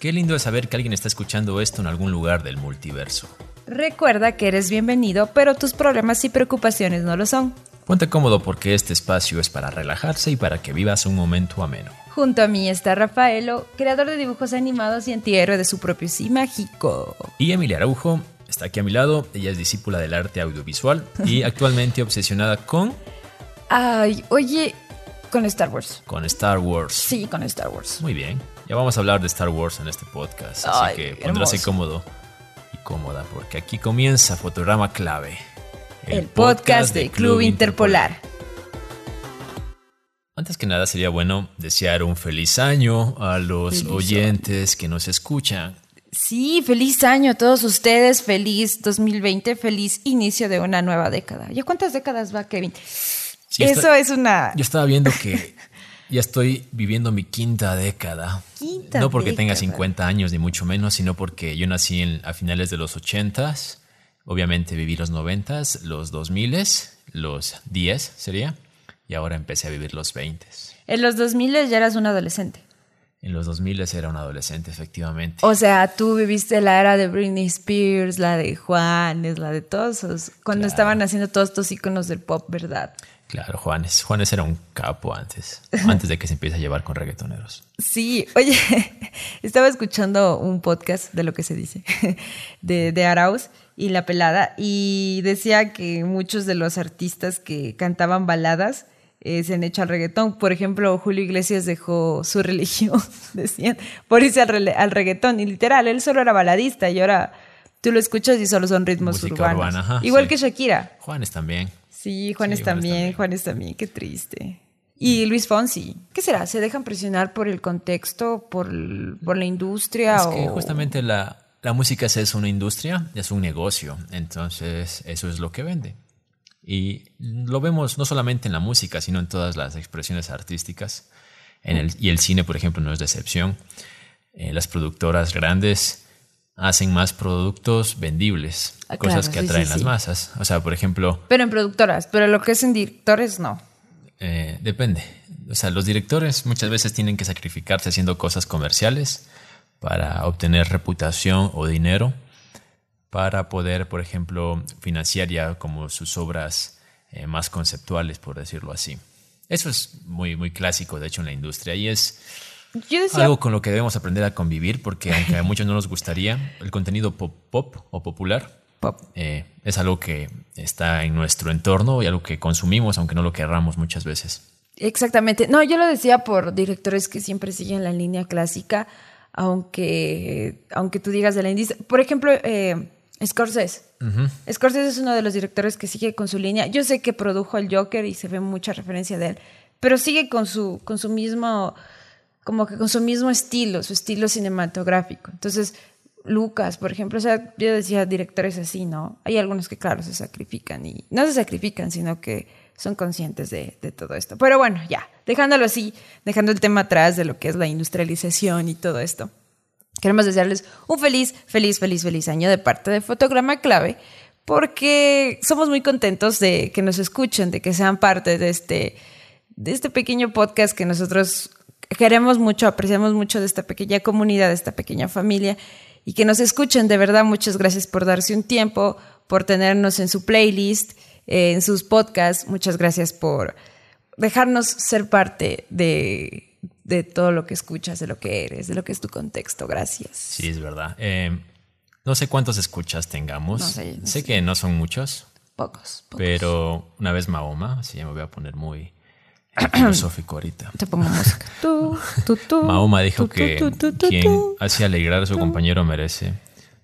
Qué lindo es saber que alguien está escuchando esto en algún lugar del multiverso. Recuerda que eres bienvenido, pero tus problemas y preocupaciones no lo son. Ponte cómodo porque este espacio es para relajarse y para que vivas un momento ameno. Junto a mí está Rafaelo, creador de dibujos animados y antihéroe de su propio sí mágico. Y Emilia Araujo está aquí a mi lado. Ella es discípula del arte audiovisual y actualmente obsesionada con. Ay, oye, con Star Wars. Con Star Wars. Sí, con Star Wars. Muy bien. Ya vamos a hablar de Star Wars en este podcast. Así que pondrás cómodo y cómoda porque aquí comienza Fotograma Clave. El, podcast, de Club Interpolar. Antes que nada sería bueno desear un feliz año a los oyentes que nos escuchan. Sí, feliz año a todos ustedes, feliz 2020, feliz inicio de una nueva década. ¿Ya cuántas décadas va, Kevin? Eso es una... Yo estaba viendo que ya estoy viviendo mi quinta década. Quinta no porque tenga 50 años, ni mucho menos, sino porque yo nací en, a finales de los 80s. Obviamente viví los 90s, los 2000s, los 10 sería. Y ahora empecé a vivir los 20s. En los 2000 ya eras un adolescente. En los 2000 era un adolescente, efectivamente. O sea, tú viviste la era de Britney Spears, la de Juanes, la de todos esos, cuando estaban haciendo todos estos iconos del pop, ¿verdad? Claro, Juanes. Juanes era un capo antes, antes de que se empiece a llevar con reggaetoneros. Sí, oye, estaba escuchando un podcast de lo que se dice, de, de Arauz y La Pelada, y decía que muchos de los artistas que cantaban baladas eh, se han hecho al reggaetón. Por ejemplo, Julio Iglesias dejó su religión, decían, por irse al, reggaetón. Y literal, él solo era baladista y ahora tú lo escuchas y solo son ritmos urbanos. Igual que Shakira. Juanes también. Sí, Juanes, también, Juanes también, qué triste. Y Luis Fonsi, ¿qué será? ¿Se dejan presionar por el contexto, por, la industria? Es que justamente la, la música es una industria, es un negocio, entonces eso es lo que vende. Y lo vemos no solamente en la música, sino en todas las expresiones artísticas. En el, y el cine, por ejemplo, no es de excepción. Eh, las productoras grandes hacen más productos vendibles, ah, cosas que atraen las masas. O sea, por ejemplo... Pero en productoras, pero lo que es en directores no. Eh, depende. O sea, los directores muchas veces tienen que sacrificarse haciendo cosas comerciales para obtener reputación o dinero, para poder, por ejemplo, financiar ya como sus obras eh, más conceptuales, por decirlo así. Eso es muy, muy clásico, de hecho, en la industria y es algo con lo que debemos aprender a convivir, porque aunque a muchos no nos gustaría, el contenido pop, pop o popular eh, es algo que está en nuestro entorno y algo que consumimos, aunque no lo querramos muchas veces. Exactamente. No, yo lo decía por directores que siempre siguen la línea clásica, aunque, aunque tú digas de la industria. Por ejemplo, eh, Scorsese. Scorsese es uno de los directores que sigue con su línea. Yo sé que produjo el Joker y se ve mucha referencia de él, pero sigue con su, con su mismo como que con su mismo estilo, su estilo cinematográfico. Entonces, Lucas, por ejemplo, o sea, yo decía directores así, ¿no? Hay algunos que, claro, se sacrifican y no se sacrifican, sino que son conscientes de, de, todo esto. Pero bueno, ya, dejándolo así, dejando el tema atrás de lo que es la industrialización y todo esto. Queremos desearles un feliz, feliz, feliz, feliz año de parte de Fotograma Clave, porque somos muy contentos de que nos escuchen, de que sean parte de este, de este pequeño podcast que nosotros queremos mucho, apreciamos mucho de esta pequeña comunidad, de esta pequeña familia y que nos escuchen. De verdad, muchas gracias por darse un tiempo, por tenernos en su playlist, eh, en sus podcasts. Muchas gracias por dejarnos ser parte de, de, todo lo que escuchas, de lo que eres, de lo que es tu contexto. Gracias. Sí, es verdad. Eh, no sé cuántos escuchas tengamos. sé, que no son muchos. Pocos, pocos. Pero una vez Mahoma, así ya me voy a poner muy filosófico ahorita. Te pongo música. Mahoma dijo que quien hace alegrar a su compañero merece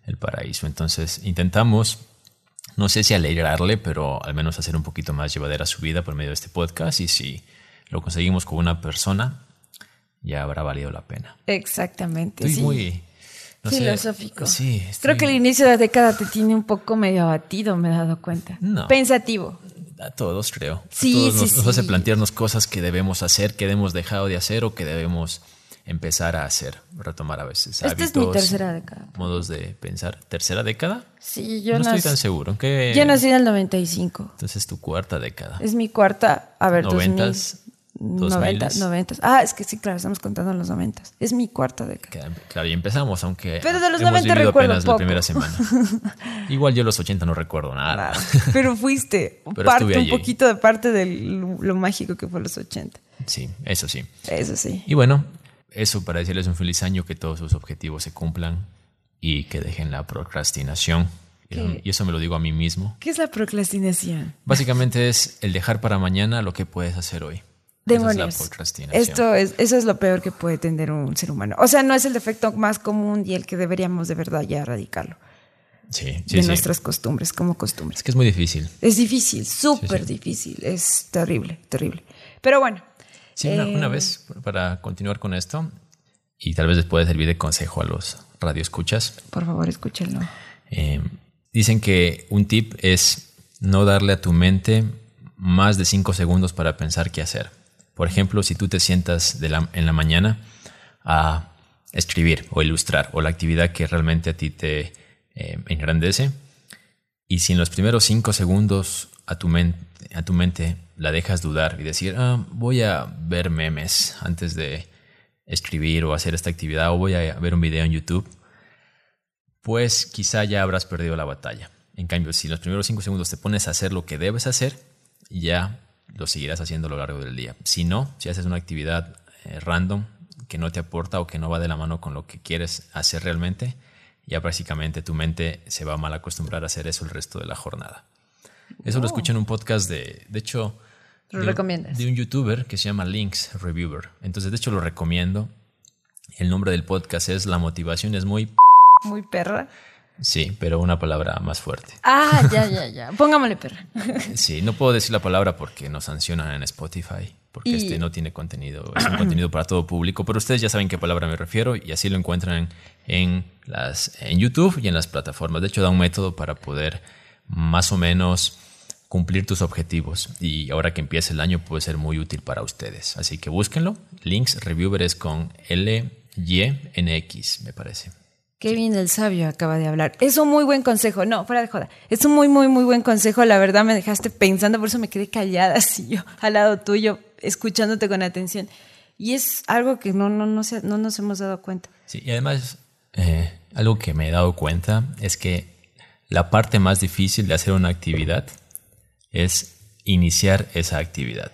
el paraíso. Entonces intentamos, no sé si alegrarle, pero al menos hacer un poquito más llevadera su vida por medio de este podcast. Y si lo conseguimos con una persona, ya habrá valido la pena. Exactamente. Estoy muy filosófico. sí, Creo que el inicio de la década te tiene un poco medio abatido, me he dado cuenta. Pensativo a todos, creo. Sí, a todos sí, nos, hace plantearnos cosas que debemos hacer, que hemos dejado de hacer o que debemos empezar a hacer, retomar a veces. Esta es mi tercera década. Modos de pensar. ¿Tercera década? Sí, yo no estoy tan seguro. ¿Qué... Yo nací en el 95. Entonces tu cuarta década. Es mi cuarta, a ver, Noventas, 90, 90. Ah, es que sí, claro, estamos contando los 90. Es mi cuarta década. Claro, y empezamos, aunque Pero de los hemos 90 recuerdo apenas la primera semana. Igual yo los 80 no recuerdo nada. Pero fuiste parte, un poquito de parte de lo mágico que fue los 80. Sí, eso sí. Eso sí. Y bueno, eso para decirles un feliz año, que todos sus objetivos se cumplan y que dejen la procrastinación. Y eso me lo digo a mí mismo. ¿Qué es la procrastinación? Básicamente es el dejar para mañana lo que puedes hacer hoy. Demonios. Esto es, eso es lo peor que puede tener un ser humano. O sea, no es el defecto más común y el que deberíamos de verdad ya erradicarlo. Sí, sí, de nuestras costumbres, como costumbres. Es que es muy difícil. Es difícil, súper difícil. Es terrible, terrible. Pero bueno. Sí, una, eh, vez, para continuar con esto, y tal vez les pueda servir de consejo a los radioescuchas. Por favor, escúchenlo. Eh, dicen que un tip es no darle a tu mente más de cinco segundos para pensar qué hacer. Por ejemplo, si tú te sientas en la mañana a escribir o ilustrar o la actividad que realmente a ti te eh, engrandece, y si en los primeros cinco segundos a tu, a tu mente la dejas dudar y decir, ah, voy a ver memes antes de escribir o hacer esta actividad o voy a ver un video en YouTube, pues quizá ya habrás perdido la batalla. En cambio, si en los primeros cinco segundos te pones a hacer lo que debes hacer, ya lo seguirás haciendo a lo largo del día. Si no, si haces una actividad eh, random que no te aporta o que no va de la mano con lo que quieres hacer realmente, ya básicamente tu mente se va a mal acostumbrar a hacer eso el resto de la jornada. Eso lo escuché en un podcast de, de hecho, ¿Lo de, recomiendas? de un youtuber que se llama Links Reviewer. Entonces, de hecho, lo recomiendo. El nombre del podcast es La motivación es muy... Muy perra. Sí, pero una palabra más fuerte. Ah, ya, ya, ya. Póngamele perra. Sí, no puedo decir la palabra porque nos sancionan en Spotify, porque este no tiene contenido, es un contenido para todo público, pero ustedes ya saben qué palabra me refiero y así lo encuentran en, las, en YouTube y en las plataformas. De hecho, da un método para poder más o menos cumplir tus objetivos y ahora que empieza el año puede ser muy útil para ustedes. Así que búsquenlo. Links Reviewer es con L-Y-N-X, me parece. Qué bien el sabio acaba de hablar. Es un muy buen consejo. No, fuera de joda. Es un muy, muy, muy buen consejo. La verdad me dejaste pensando, por eso me quedé callada así yo, al lado tuyo, escuchándote con atención. Y es algo que no, no, no, no nos hemos dado cuenta. Sí, y además, eh, algo que me he dado cuenta es que la parte más difícil de hacer una actividad es iniciar esa actividad.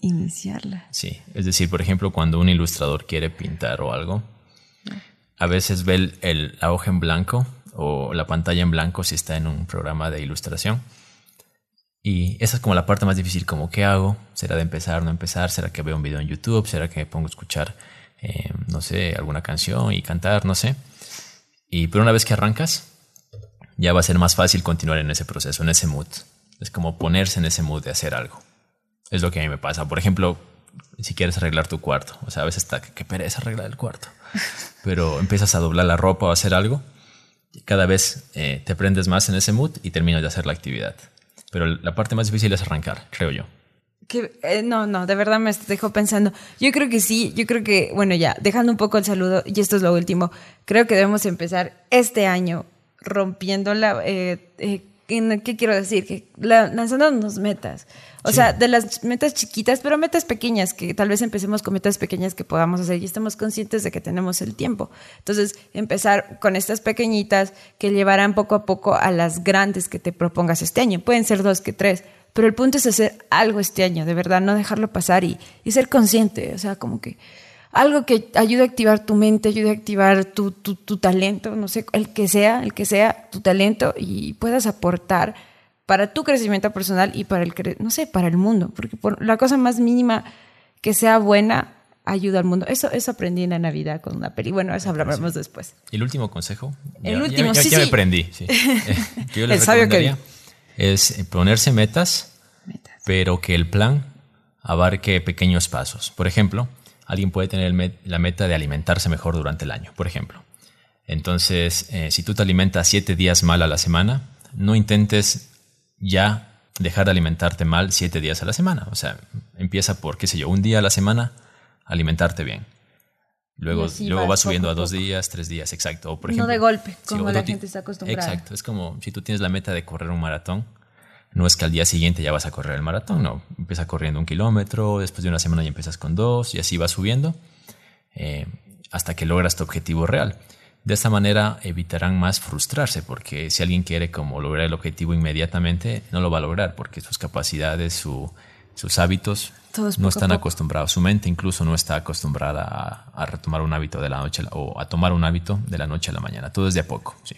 Iniciarla. Sí, es decir, por ejemplo, cuando un ilustrador quiere pintar o algo, a veces ve el, la hoja en blanco o la pantalla en blanco si está en un programa de ilustración. Y esa es como la parte más difícil, como qué hago, será de empezar, no empezar, será que veo un video en YouTube, será que me pongo a escuchar, eh, no sé, alguna canción y cantar, no sé. Y pero una vez que arrancas, ya va a ser más fácil continuar en ese proceso, en ese mood. Es como ponerse en ese mood de hacer algo. Es lo que a mí me pasa. Por ejemplo, si quieres arreglar tu cuarto, o sea, a veces está que pereza arreglar el cuarto, pero empiezas a doblar la ropa o a hacer algo, cada vez eh, te prendes más en ese mood y terminas de hacer la actividad. Pero la parte más difícil es arrancar, creo yo. Que, eh, no, no, de verdad me dejo pensando. Yo creo que sí, yo creo que, bueno, ya, dejando un poco el saludo, y esto es lo último, creo que debemos empezar este año rompiéndola. Eh, eh, ¿Qué quiero decir? Que lanzándonos metas. O sea, de las metas chiquitas, pero metas pequeñas, que tal vez empecemos con metas pequeñas que podamos hacer y estemos conscientes de que tenemos el tiempo. Entonces, empezar con estas pequeñitas que llevarán poco a poco a las grandes que te propongas este año. Pueden ser dos que tres, pero el punto es hacer algo este año, de verdad, no dejarlo pasar y, y ser consciente. O sea, como que algo que ayude a activar tu mente, ayude a activar tu, tu, talento, no sé, el que sea, el que sea tu talento y puedas aportar para tu crecimiento personal y para el, no sé, para el mundo, porque por la cosa más mínima que sea buena ayuda al mundo. Eso, eso aprendí en la Navidad con una peli. Bueno, eso hablaremos después. ¿Y el último consejo? El último, ya, sí, ya me aprendí. Sí. Eh, yo les recomendaría es ponerse metas, metas, pero que el plan abarque pequeños pasos. Por ejemplo, alguien puede tener la meta de alimentarse mejor durante el año, por ejemplo. Entonces, eh, si tú te alimentas siete días mal a la semana, no intentes ya dejar de alimentarte mal siete días a la semana. O sea, empieza por, qué sé yo, un día a la semana, alimentarte bien. Luego, luego vas, subiendo a dos días, tres días, exacto. O por ejemplo, no de golpe, como la gente está acostumbrada. Exacto, es como si tú tienes la meta de correr un maratón, No es que al día siguiente ya vas a correr el maratón, no. Empieza corriendo un kilómetro, después de una semana ya empiezas con dos y así vas subiendo eh, hasta que logras tu objetivo real. De esta manera evitarán más frustrarse porque si alguien quiere como lograr el objetivo inmediatamente, no lo va a lograr porque sus capacidades, sus hábitos no están acostumbrados. Su mente incluso no está acostumbrada a, retomar un hábito de la noche o a tomar un hábito de la noche a la mañana. Todo es de a poco. Sí.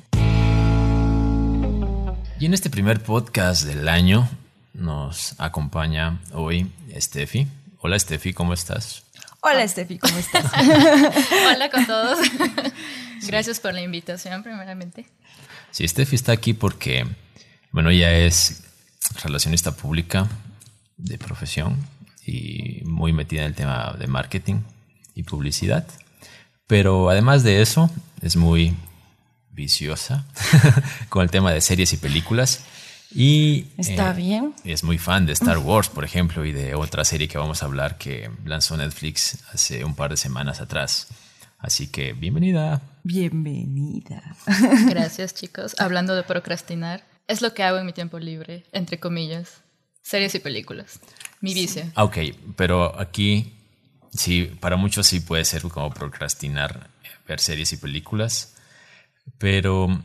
Y en este primer podcast del año nos acompaña hoy Steffi. Hola Steffi, ¿cómo estás? Hola Steffi, ¿cómo estás? Hola con todos. Gracias por la invitación, primeramente. Sí, Steffi está aquí porque, bueno, ella es relacionista pública de profesión y muy metida en el tema de marketing y publicidad. Pero además de eso, es muy viciosa con el tema de series y películas. Y está eh, bien. Es muy fan de Star Wars, por ejemplo, y de otra serie que vamos a hablar que lanzó Netflix hace un par de semanas atrás. Así que bienvenida. Bienvenida. Gracias, chicos. Hablando de procrastinar, es lo que hago en mi tiempo libre, entre comillas. Series y películas. Mi vicio. Ah, ok, pero aquí sí, para muchos sí puede ser como procrastinar ver series y películas. Pero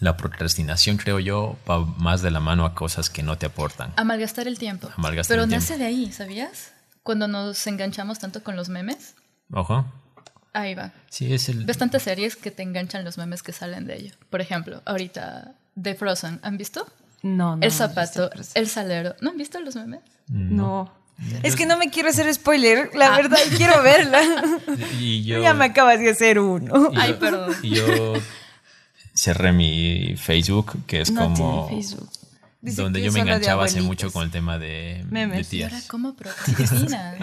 la procrastinación, creo yo, va más de la mano a cosas que no te aportan. A malgastar el tiempo. Pero nace de ahí, ¿sabías? Cuando nos enganchamos tanto con los memes. Ojo. Ahí va. Sí, es el... Ves tantas series que te enganchan los memes que salen de ello. Por ejemplo, ahorita, The Frozen, ¿han visto? No, no. El zapato, el salero. ¿No han visto los memes? No. Es que no me quiero hacer spoiler, la ah. verdad, quiero verla. Y yo, ya me acabas de hacer uno. Ay, perdón. Y yo cerré mi Facebook, que es como... Donde yo me enganchaba hace mucho con el tema de, Memes. de ahora cómo procrastinas?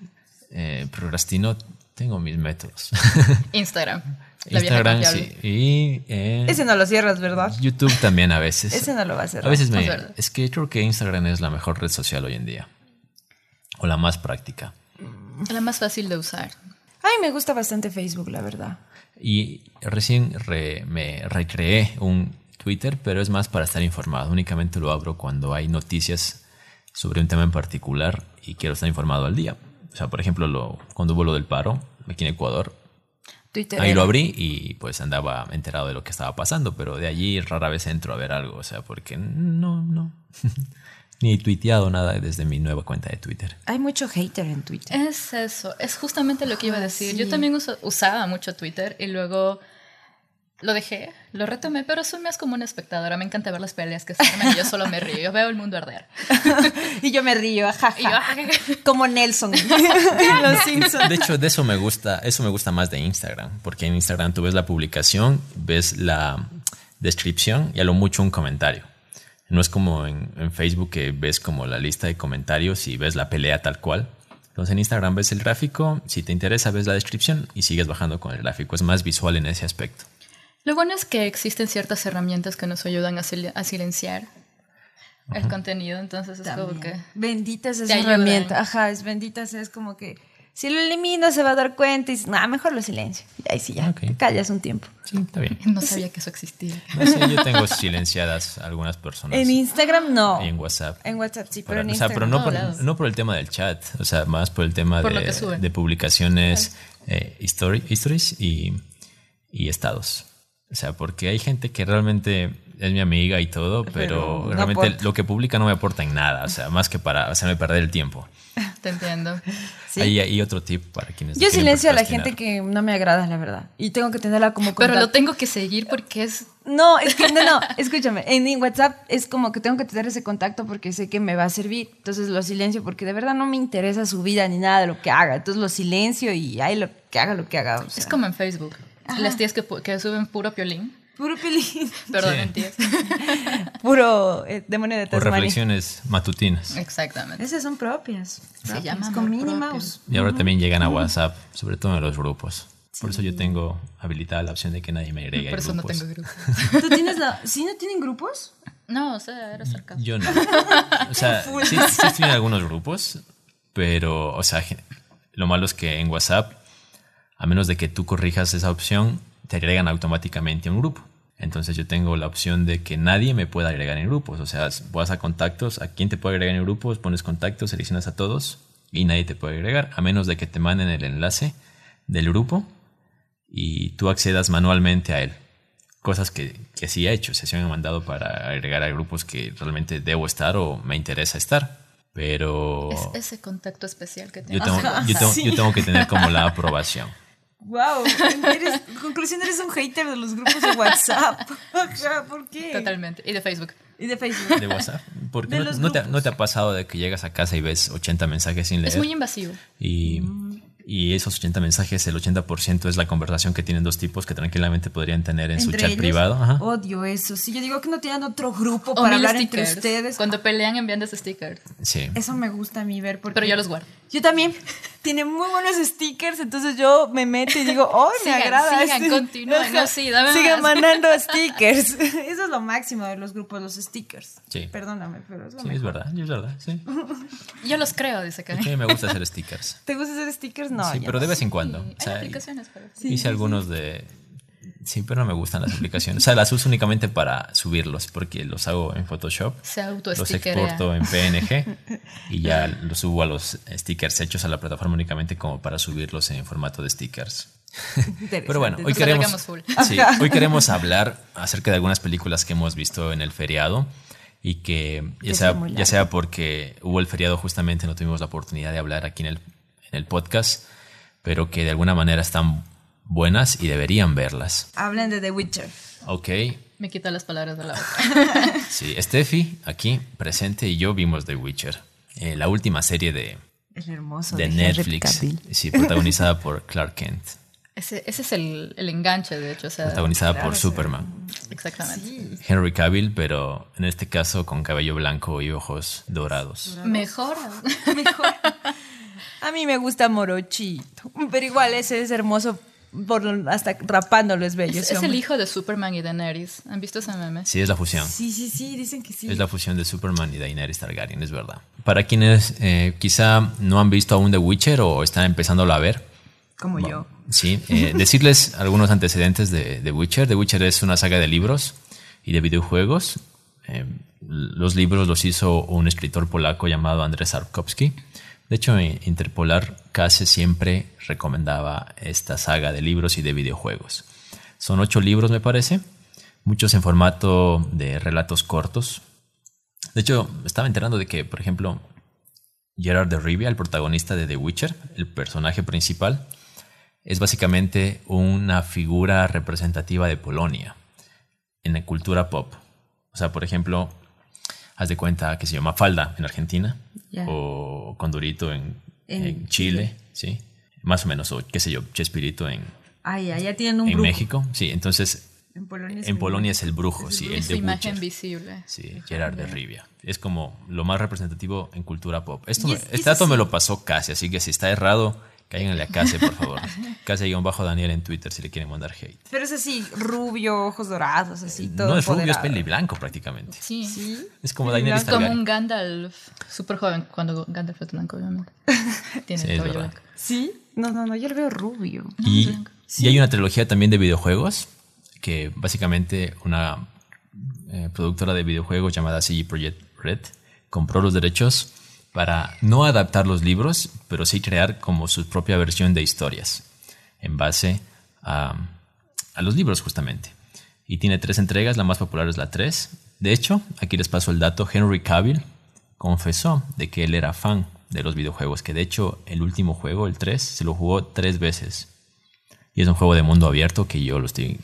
eh, procrastino, tengo mis métodos. Instagram. Instagram, sí. Y, Ese no lo cierras, ¿verdad? YouTube también a veces. Ese no lo va a cerrar. A veces me... Es que creo que Instagram es la mejor red social hoy en día. O la más práctica. La más fácil de usar. Ay, me gusta bastante Facebook, la verdad. Y recién me recreé un Twitter, pero es más para estar informado. Únicamente lo abro cuando hay noticias sobre un tema en particular y quiero estar informado al día. O sea, por ejemplo, lo, cuando hubo lo del paro aquí en Ecuador, Twitter ahí lo abrí y pues andaba enterado de lo que estaba pasando, pero de allí rara vez entro a ver algo, o sea, porque no, no. ni tuiteado nada desde mi nueva cuenta de Twitter. Hay mucho hater en Twitter. Es eso, es justamente lo que iba a ah, decir. Yo también usaba mucho Twitter y luego lo dejé, lo retomé, pero soy más como una espectadora. Me encanta ver las peleas que se arman y yo solo me río. Yo veo el mundo arder. y yo me río, jaja. como Nelson. De hecho, de eso me gusta, eso me gusta más de Instagram, porque en Instagram tú ves la publicación, ves la descripción y a lo mucho un comentario. No es como en, Facebook que ves como la lista de comentarios y ves la pelea tal cual. Entonces en Instagram ves el gráfico, si te interesa ves la descripción y sigues bajando con el gráfico. Es más visual en ese aspecto. Lo bueno es que existen ciertas herramientas que nos ayudan a, silenciar el contenido, entonces es como que... Bendita es herramienta, ajá, es bendita, es como que si lo elimino se va a dar cuenta y dice, nada, mejor lo silencio. Y ahí sí ya, callas un tiempo. Sí, está bien. No sabía que eso existía. yo tengo silenciadas algunas personas. En Instagram no. Y en WhatsApp. En WhatsApp sí, pero en Instagram. O sea, pero no por, no por, el tema del chat, o sea, más por el tema de, de, publicaciones, eh, stories y, y estados. O sea, porque hay gente que realmente es mi amiga y todo, pero, realmente lo que publica no me aporta en nada, o sea, más que para hacerme perder el tiempo. Te entiendo. ¿Sí? Hay, otro tip para quienes... Yo silencio a la gente que no me agrada, la verdad. Y tengo que tenerla como Pero lo tengo que seguir porque es... No, es que no, no, escúchame. En WhatsApp es como que tengo que tener ese contacto porque sé que me va a servir. Entonces lo silencio porque de verdad no me interesa su vida ni nada de lo que haga. Entonces lo silencio y ahí lo que haga lo que haga. Es como en Facebook. Las tías que, que suben puro piolín. Puro piolín. Perdón, tías. Puro eh, demonio de Tasmania. O reflexiones matutinas. Exactamente. Esas son propias. Se llaman con Minnie Mouse. Y ahora también llegan a WhatsApp, sobre todo en los grupos. Por eso yo tengo habilitada la opción de que nadie me agregue. Por eso no tengo grupos. ¿Tú tienes la... ¿Sí no tienen grupos? No, o sea, era sarcasmo. Yo no. O sea, sí, sí estoy en algunos grupos, pero, o sea, lo malo es que en WhatsApp a menos de que tú corrijas esa opción, te agregan automáticamente a un grupo. Entonces yo tengo la opción de que nadie me pueda agregar en grupos. O sea, vas a contactos, a quién te puede agregar en grupos, pones contactos, seleccionas a todos y nadie te puede agregar, a menos de que te manden el enlace del grupo y tú accedas manualmente a él. Cosas que, que sí he hecho, se me han mandado para agregar a grupos que realmente debo estar o me interesa estar. Pero Es ese contacto especial que yo tienes. tengo, yo, tengo, sí. yo tengo que tener como la aprobación. Wow, eres, conclusión, eres un hater de los grupos de WhatsApp. ¿Por qué? Totalmente. Y de Facebook. Y de Facebook. de WhatsApp. Porque De no, los no te, grupos. no te ha pasado de que llegas a casa y ves 80 mensajes sin leer. Es muy invasivo. y, Mm. Y esos 80 mensajes, el 80% es la conversación que tienen dos tipos que tranquilamente podrían tener en su Entre chat ellos, privado. Ajá. Odio eso. Sí, yo digo que no tienen otro grupo O para hablar entre stickers. ustedes. Cuando pelean enviando stickers. Sí. Eso me gusta a mí ver. Porque Pero yo los guardo. Yo también. Tiene muy buenos stickers, entonces yo me meto y digo, ¡oh, me Sigan, agrada! sigan, este". continúen, no, sí, dame Sigan más. mandando stickers. Eso es lo máximo de los grupos, los stickers. Sí. Perdóname, pero es lo Sí, es verdad, es verdad. Sí. Yo los creo, dice que a mí me gusta hacer stickers. ¿Te gusta hacer stickers? No. sí, pero de vez en cuando. Sí, O sea, Hay aplicaciones para hice algunos de. Sí, pero no me gustan las aplicaciones. O sea, las uso únicamente para subirlos porque los hago en Photoshop. Se Los autoestickerea. exporto en PNG y ya los subo a los stickers hechos a la plataforma únicamente como para subirlos en formato de stickers. Pero bueno, hoy queremos, sí, hoy queremos hablar acerca de algunas películas que hemos visto en el feriado y que ya sea, ya sea porque hubo el feriado justamente no tuvimos la oportunidad de hablar aquí en el, en el podcast, pero que de alguna manera están buenas y deberían verlas. Hablen de The Witcher. Ok, Me quita las palabras de la boca. sí, Steffi aquí presente y yo vimos The Witcher, eh, la última serie de, El hermoso de Netflix, sí, protagonizada por Clark Kent, Ese, ese es el, el enganche, de hecho. O sea, protagonizada claro, por sí. Superman. exactamente. Sí. Henry Cavill, pero en este caso con cabello blanco y ojos dorados. Mejor. Mejor. A mí me gusta Morochito. Pero igual ese es hermoso. Por, hasta rapándolo es bello. Es, es el hijo de Superman y Daenerys. ¿Han visto ese meme? Sí, es la fusión. Sí, sí, sí, dicen que sí. Es la fusión de Superman y Daenerys Targaryen, es verdad. Para quienes eh, quizá no han visto aún The Witcher o están empezándolo a ver, Como yo. sí, eh, decirles algunos antecedentes de The Witcher. The Witcher es una saga de libros y de videojuegos. Eh, los libros los hizo un escritor polaco llamado Andrzej Sapkowski. De hecho, Interpolar casi siempre recomendaba esta saga de libros y de videojuegos. Son ocho libros, me parece, muchos en formato de relatos cortos. De hecho, estaba enterando de que, por ejemplo, Gerard de Rivia, el protagonista de The Witcher, el personaje principal, es básicamente una figura representativa de Polonia en la cultura pop. O sea, por ejemplo, haz de cuenta que se llama Falda en Argentina Ya. o Condorito en, En en Chile, ¿sí? Más o menos, o qué sé yo, Chespirito en, Ay, allá tienen un en brujo. México. Sí, entonces En Polonia es en el- Polonia es el brujo, sí, el Es imagen visible. Sí, Gerard de Rivia. Es como lo más representativo en cultura pop. Esto es- este es dato me lo pasó casi, así que si está errado, cáiganle a Case, por favor. Case-bajo Daniel en Twitter si le quieren mandar hate. Pero es así, rubio, ojos dorados, así, todo No es rubio, es peli blanco prácticamente. Sí. Sí. Es como Daenerys blanco. Como un Gandalf súper joven, cuando Gandalf es blanco, obviamente. Tiene Sí, el es cabello blanco. ¿Sí? No, no, no, yo lo veo rubio. Y, y hay una trilogía también de videojuegos, que básicamente una eh, productora de videojuegos llamada CG Projekt Red compró los derechos para no adaptar los libros, pero sí crear como su propia versión de historias en base a, los libros justamente. Y tiene tres entregas, la más popular es la 3. De hecho, aquí les paso el dato, Henry Cavill confesó de que él era fan de los videojuegos, que de hecho el último juego, el 3, se lo jugó tres veces. Y es un juego de mundo abierto que yo lo estoy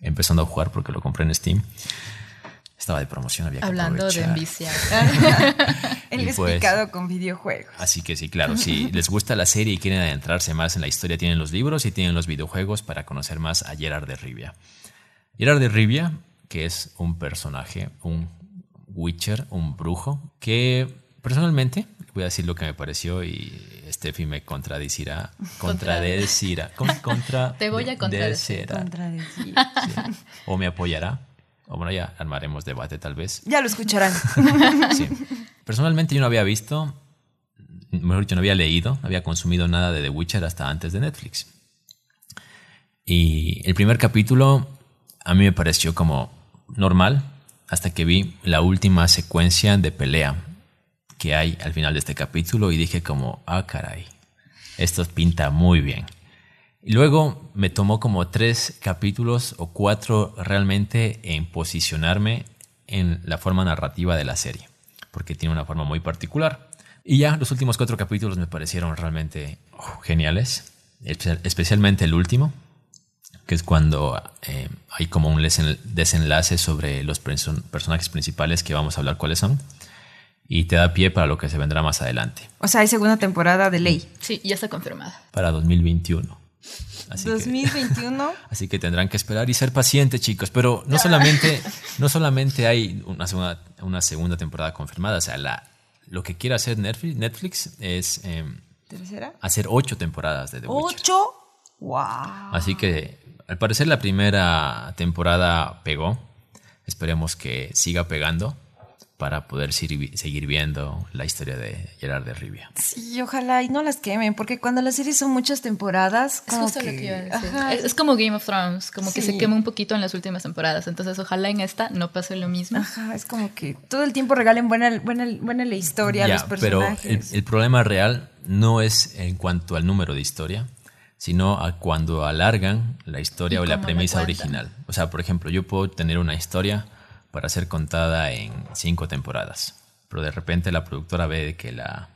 empezando a jugar porque lo compré en Steam. Estaba de promoción, había que Hablando de enviciar. Él es pues- picado con videojuegos. Así que sí, claro, si les gusta la serie y quieren adentrarse más en la historia, tienen los libros y tienen los videojuegos para conocer más a Gerard de Rivia. Gerard de Rivia, que es un personaje, un Witcher, un brujo, que personalmente, voy a decir lo que me pareció y Steffi me contradecirá, contradecirá, con- contra Te voy a contradecir. Contradecir. sí, o me apoyará, o bueno, ya armaremos debate tal vez. Ya lo escucharán. Sí. Personalmente yo no había visto, mejor dicho, no había leído, no había consumido nada de The Witcher hasta antes de Netflix. Y el primer capítulo a mí me pareció como normal hasta que vi la última secuencia de pelea que hay al final de este capítulo y dije como, ah, caray, esto pinta muy bien. Y luego me tomó como tres capítulos o cuatro realmente en posicionarme en la forma narrativa de la serie, porque tiene una forma muy particular. Y ya los últimos cuatro capítulos me parecieron realmente oh, geniales, especialmente el último, que es cuando eh, hay como un desenlace sobre los personajes principales que vamos a hablar cuáles son y te da pie para lo que se vendrá más adelante. O sea, hay segunda temporada de ley. Sí, ya está confirmada. Para 2021. Así 2021. Que, así que tendrán que esperar y ser pacientes, chicos. Pero no solamente, no solamente hay una segunda, una segunda temporada confirmada, o sea, la, lo que quiere hacer Netflix, Netflix es em, hacer ocho temporadas de The Witcher. ¿Ocho? ¡Wow! Así que al parecer la primera temporada pegó. Esperemos que siga pegando para poder seguir viendo la historia de Gerard de Rivia. Sí, ojalá y no las quemen, porque cuando las series son muchas temporadas... Es justo lo que iba a decir. Es, como Game of Thrones, como que se quema un poquito en las últimas temporadas, entonces ojalá en esta no pase lo mismo. Ajá, es como que todo el tiempo regalen buena, buena, buena la historia, a los personajes. Pero el, el problema real no es en cuanto al número de historia, sino a cuando alargan la historia o la premisa original. O sea, por ejemplo, yo puedo tener una historia para ser contada en cinco temporadas. Pero de repente la productora ve que la,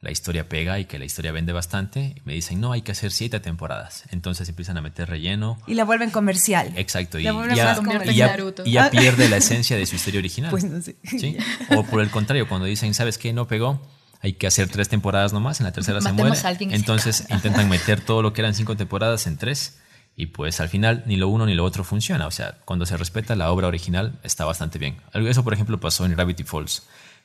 la historia pega y que la historia vende bastante. Y me dicen, no, hay que hacer siete temporadas. Entonces empiezan a meter relleno. Y la vuelven comercial. Exacto. Y ya, y ya, pierde la esencia de su historia original. Pues no sé. ¿Sí? O por el contrario, cuando dicen, ¿sabes qué? No pegó. Hay que hacer tres temporadas nomás. En la tercera se muere. Entonces intentan meter todo lo que eran cinco temporadas en tres y pues al final ni lo uno ni lo otro funciona. O sea, cuando se respeta la obra original está bastante bien. Eso, por ejemplo, pasó en Gravity Falls,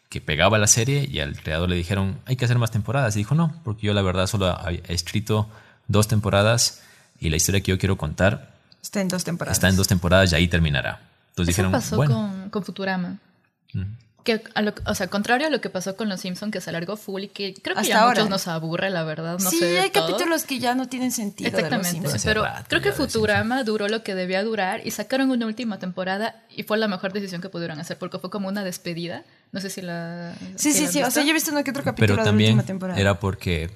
que pegaba la serie y al creador le dijeron, hay que hacer más temporadas. Y dijo, no, porque yo la verdad solo he escrito dos temporadas y la historia que yo quiero contar está en dos temporadas. Está en dos temporadas y ahí terminará. Entonces Eso dijeron, pasó con, con, Futurama. Que o sea, contrario a lo que pasó con Los Simpsons, que se alargó full y que creo que ya a muchos nos aburre, la verdad. No sí, hay capítulos que ya no tienen sentido. Exactamente. pero creo que Futurama duró lo que debía durar y sacaron una última temporada y fue la mejor decisión que pudieron hacer porque fue como una despedida. No sé si la. Sí, sí, sí. O sea, yo he visto uno que otro capítulo pero también de la última temporada. Era porque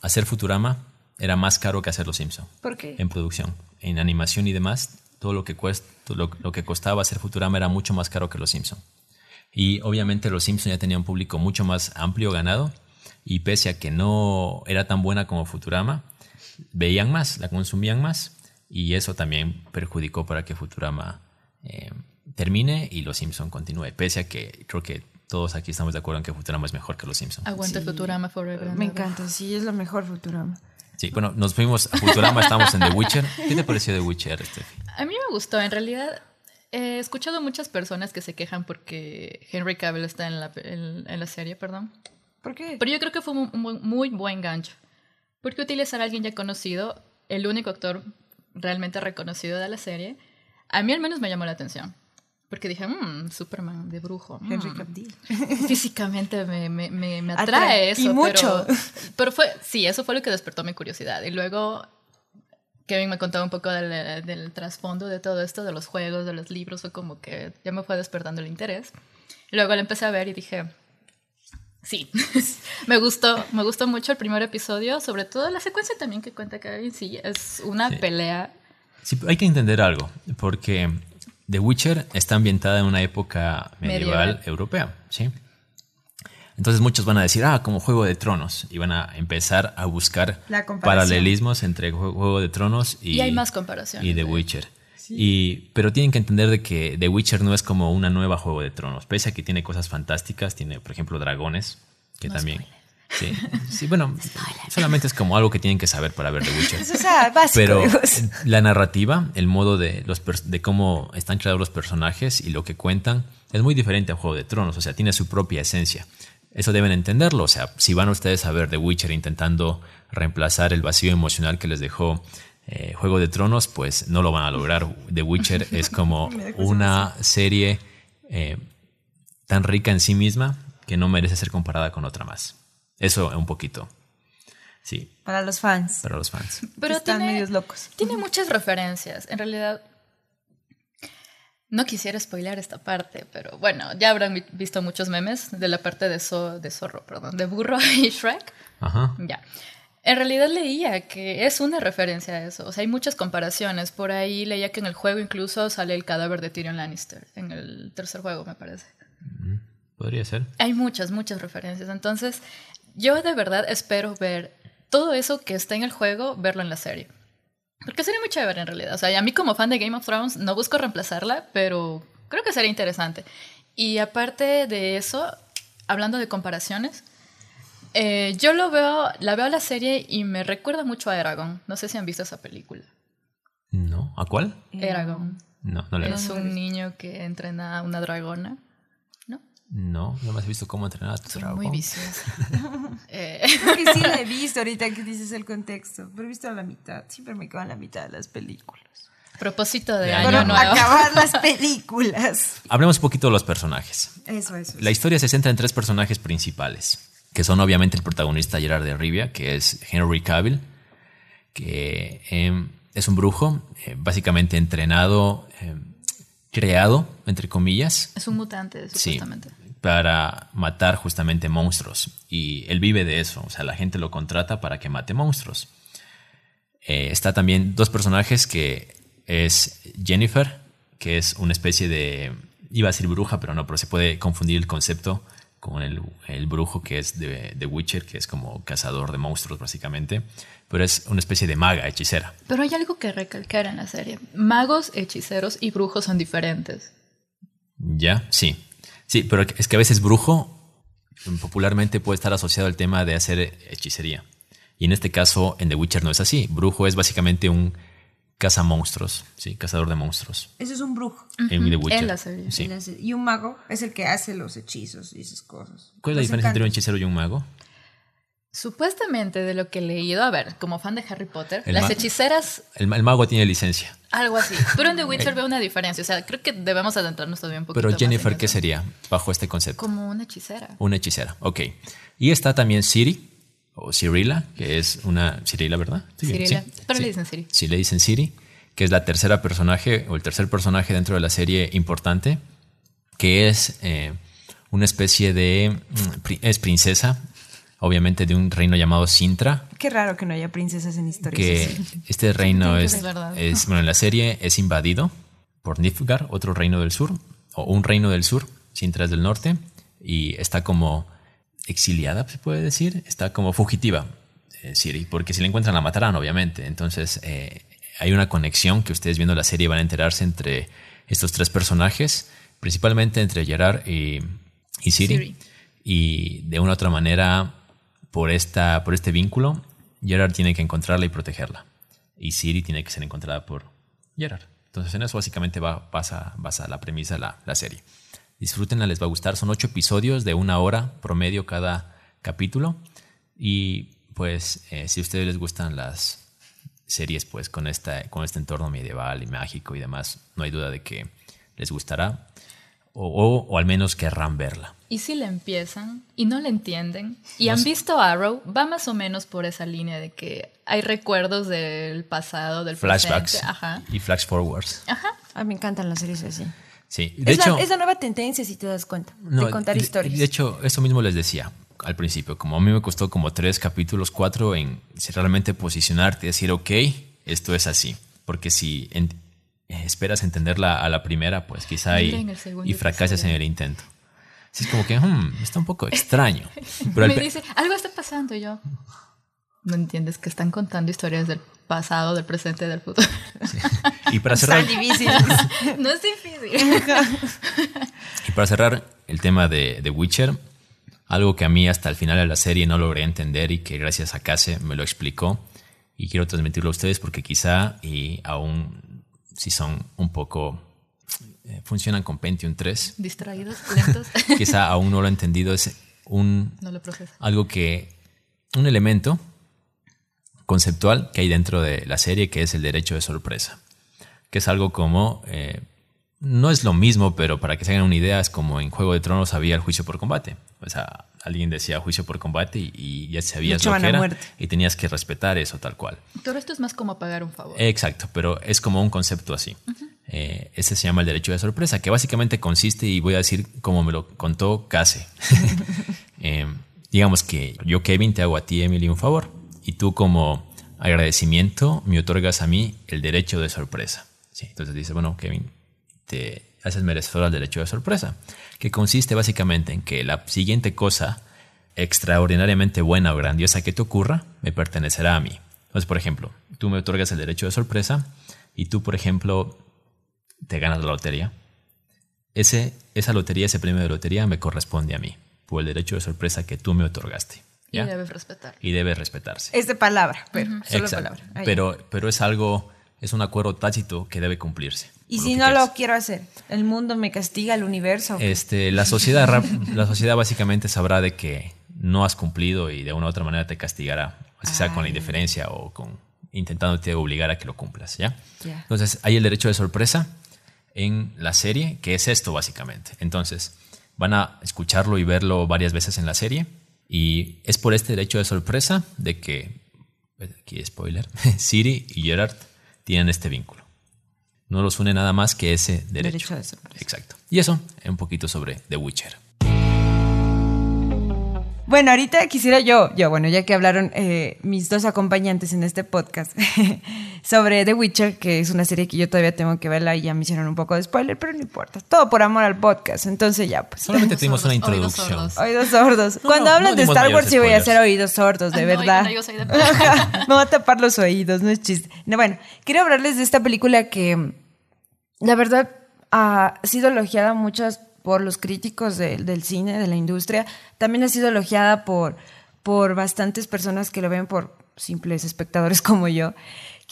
hacer Futurama era más caro que hacer Los Simpsons. ¿Por qué? En producción, en animación y demás, todo lo que, cuesta, lo, lo que costaba hacer Futurama era mucho más caro que Los Simpsons. Y obviamente los Simpsons ya tenían un público mucho más amplio ganado y pese a que no era tan buena como Futurama, veían más, la consumían más y eso también perjudicó para que Futurama eh, termine y los Simpsons continúe, pese a que creo que todos aquí estamos de acuerdo en que Futurama es mejor que los Simpsons. Aguanta Futurama forever. Me encanta, sí, es lo mejor Futurama. Sí, bueno, nos fuimos a Futurama, estamos en The Witcher. ¿Qué te pareció The Witcher, Steffi? A mí me gustó, en realidad He escuchado muchas personas que se quejan porque Henry Cavill está en la, en, la serie, perdón. ¿Por qué? Pero yo creo que fue un muy, buen gancho. Porque utilizar a alguien ya conocido, el único actor realmente reconocido de la serie, a mí al menos me llamó la atención. Porque dije, mmm, Superman de brujo. Henry mm". Cavill. Físicamente me, me, me, atrae, eso. Y mucho. Pero, pero, fue, sí, eso fue lo que despertó mi curiosidad. Y luego Kevin me contaba un poco del, trasfondo de todo esto, de los juegos, de los libros, fue como que ya me fue despertando el interés. Y luego lo empecé a ver y dije, sí, me gustó, me gustó mucho el primer episodio, sobre todo la secuencia también que cuenta Kevin, sí, es una pelea. Sí, hay que entender algo, porque The Witcher está ambientada en una época medieval, europea, ¿sí? Entonces muchos van a decir, ah, como Juego de Tronos, y van a empezar a buscar paralelismos entre Juego de Tronos y, y hay más comparaciones. Y The Witcher. Y, pero tienen que entender de que The Witcher no es como una nueva Juego de Tronos, pese a que tiene cosas fantásticas, tiene por ejemplo dragones, que también... Sí, sí, bueno, solamente es como algo que tienen que saber para ver The Witcher. o sea, básico, Pero la narrativa, el modo de, los de cómo están creados los personajes y lo que cuentan es muy diferente a Juego de Tronos, o sea, tiene su propia esencia. Eso deben entenderlo. O sea, si van ustedes a ver The Witcher intentando reemplazar el vacío emocional que les dejó eh, Juego de Tronos, pues no lo van a lograr. The Witcher es como una serie eh, tan rica en sí misma que no merece ser comparada con otra más. Eso un poquito. Sí. Para los fans. Para los fans. Pero están tiene, medios locos. Tiene muchas referencias. En realidad, No quisiera spoilear esta parte, pero bueno, ya habrán visto muchos memes de la parte de, de zorro, perdón, de burro y Shrek. Ajá. Ya. En realidad leía que es una referencia a eso. O sea, hay muchas comparaciones. Por ahí leía que en el juego incluso sale el cadáver de Tyrion Lannister. En el tercer juego, me parece. Podría ser. Hay muchas, muchas referencias. Entonces, yo de verdad espero ver todo eso que está en el juego, verlo en la serie. Porque sería muy chévere en realidad. O sea, a mí como fan de Game of Thrones no busco reemplazarla, pero creo que sería interesante. Y aparte de eso, hablando de comparaciones, eh, yo lo veo, la veo la serie y me recuerda mucho a Eragon. No sé si han visto esa película. No, ¿a cuál? Eragon. No, no le Es un niño que entrena a una dragona. No, no me has visto cómo entrenar a tu dragón. Muy viciosa. eh. Porque sí la he visto ahorita que dices el contexto, pero he visto a la mitad. Siempre me quedo en la mitad de las películas. Propósito de, De año, año nuevo. acabar las películas. Hablemos un poquito de los personajes. Eso, eso. La historia se centra en tres personajes principales, que son obviamente el protagonista Gerard de Rivia, que es Henry Cavill, que eh, es un brujo, eh, básicamente entrenado, eh, creado, entre comillas. Es un mutante, supuestamente. Sí, para matar justamente monstruos. Y él vive de eso, o sea, la gente lo contrata para que mate monstruos. Eh, está también dos personajes que es Jennifer, que es una especie de, iba a decir bruja, pero no, pero se puede confundir el concepto con el, el brujo que es de, de, Witcher, que es como cazador de monstruos básicamente, pero es una especie de maga, hechicera. Pero hay algo que recalcar en la serie. Magos, hechiceros y brujos son diferentes. Ya, sí. Sí, pero es que a veces brujo popularmente puede estar asociado al tema de hacer hechicería. Y en este caso, en The Witcher no es así. Brujo es básicamente un cazamonstruos, sí, cazador de monstruos. Eso es un brujo. En The Witcher. En la serie. Sí. Y un mago es el que hace los hechizos y esas cosas. ¿Cuál es la diferencia entre un hechicero y un mago? Supuestamente, de lo que he leído, a ver, como fan de Harry Potter, El las hechiceras, El, ma- el mago tiene licencia. algo así. Pero en The Witcher veo una diferencia. O sea, creo que debemos adentrarnos todavía un poquito Pero Jennifer, en ¿qué sería bajo este concepto? Como una hechicera. Una hechicera, ok. Y está también Siri, o Cirilla, que es una... Cirilla, ¿verdad? Sí, bien, Cirila. sí, Pero sí. le dicen Siri. Sí, le dicen Siri, que es la tercera personaje, o el tercer personaje dentro de la serie importante, que es eh, una especie de... mm, Es princesa, obviamente de un reino llamado Sintra, Qué raro que no haya princesas en historias que así. este reino Sí, es, es bueno, en la serie es invadido por Nilfgaard, otro reino del sur, o un reino del sur, Sintra es del norte, y está como exiliada, se puede decir, está como fugitiva, eh, Ciri, porque si la encuentran la matarán, obviamente. Entonces eh, hay una conexión que ustedes viendo la serie van a enterarse entre estos tres personajes, principalmente entre Gerard y, y Ciri. Ciri. Y de una u otra manera, por, esta, por este vínculo, Gerard tiene que encontrarla y protegerla. Y Siri tiene que ser encontrada por Gerard. Entonces en eso básicamente va, pasa, basa la premisa de la, la serie. Disfrútenla, les va a gustar. Son ocho episodios de una hora promedio cada capítulo. Y pues eh, si a ustedes les gustan las series pues con, esta, con este entorno medieval y mágico y demás, no hay duda de que les gustará. O, o- o al menos querrán verla. Y si le empiezan y no le entienden y No han sé. visto Arrow, va más o menos por esa línea de que hay recuerdos del pasado, del Flashbacks presente. Ajá. y flash forwards. Ajá. A mí me encantan las series así. Sí, de es, hecho, la, es la nueva tendencia, si te das cuenta, no, de contar de- historias. De hecho, eso mismo les decía al principio. Como a mí me costó como tres capítulos, cuatro, en realmente posicionarte y decir, ok, esto es así. Porque si en- esperas entenderla a la primera, pues quizá y, y fracasas en el intento. Así es como que hmm, está un poco extraño. Pero Me dice, algo está pasando y yo. No entiendes que están contando historias del pasado, del presente, del futuro. y para cerrar, difícil. no es difícil. Y para cerrar el tema de, de Witcher, algo que a mí hasta el final de la serie no logré entender y que gracias a Case me lo explicó y quiero transmitirlo a ustedes porque quizá y aún si son un poco eh, funcionan con Pentium 3, Distraídos, lentos. quizá aún no lo he entendido es un no lo algo que un elemento conceptual que hay dentro de la serie que es el derecho de sorpresa, que es algo como eh, no es lo mismo, pero para que se hagan una idea es como en Juego de Tronos había el juicio por combate, o sea, alguien decía juicio por combate y, y ya sabías lo Luchaban que a era muerte. y tenías que respetar eso tal cual. Pero esto es más como pagar un favor. Exacto, pero es como un concepto así. Eh, ese se llama el derecho de sorpresa, que básicamente consiste, y voy a decir como me lo contó Case. Eh, digamos que yo, Kevin, te hago a ti, Emily, un favor, y tú como agradecimiento me otorgas a mí el derecho de sorpresa. Entonces dice, bueno, Kevin, te haces merecedor al derecho de sorpresa, que consiste básicamente en que la siguiente cosa extraordinariamente buena o grandiosa que te ocurra me pertenecerá a mí. Entonces, por ejemplo, tú me otorgas el derecho de sorpresa y tú, por ejemplo, te ganas la lotería. Ese, esa lotería, ese premio de lotería me corresponde a mí por el derecho de sorpresa que tú me otorgaste. Y debes respetar. Y debe respetarse. Es de palabra, pero solo palabra. pero, pero es algo, es un acuerdo tácito que debe cumplirse. ¿Y si no lo quiero hacer? ¿El mundo me castiga, el universo? Este, la, sociedad, la sociedad básicamente sabrá de que no has cumplido y de una u otra manera te castigará, así sea con la indiferencia o con intentándote obligar a que lo cumplas, ¿ya? Entonces, hay el derecho de sorpresa en la serie, que es esto básicamente. Entonces, van a escucharlo y verlo varias veces en la serie y es por este derecho de sorpresa de que, aquí spoiler, Siri y Gerard tienen este vínculo. No los une nada más que ese derecho. derecho de sorpresa. Exacto. Y eso, un poquito sobre The Witcher. Bueno, ahorita quisiera yo, yo, bueno, ya que hablaron eh, mis dos acompañantes en este podcast sobre The Witcher, que es una serie que yo todavía tengo que verla y ya me hicieron un poco de spoiler, pero no importa. Todo por amor al podcast. Entonces ya, pues. Solamente tuvimos una introducción. Oídos sordos. Cuando hablan de Star Wars, sí voy a hacer oídos sordos, de verdad. me voy a tapar los oídos, no es chiste. bueno, quiero hablarles de esta película que, la verdad, ha sido elogiada muchas por los críticos del cine, de la industria. También ha sido elogiada por, por bastantes personas que lo ven por simples espectadores como yo.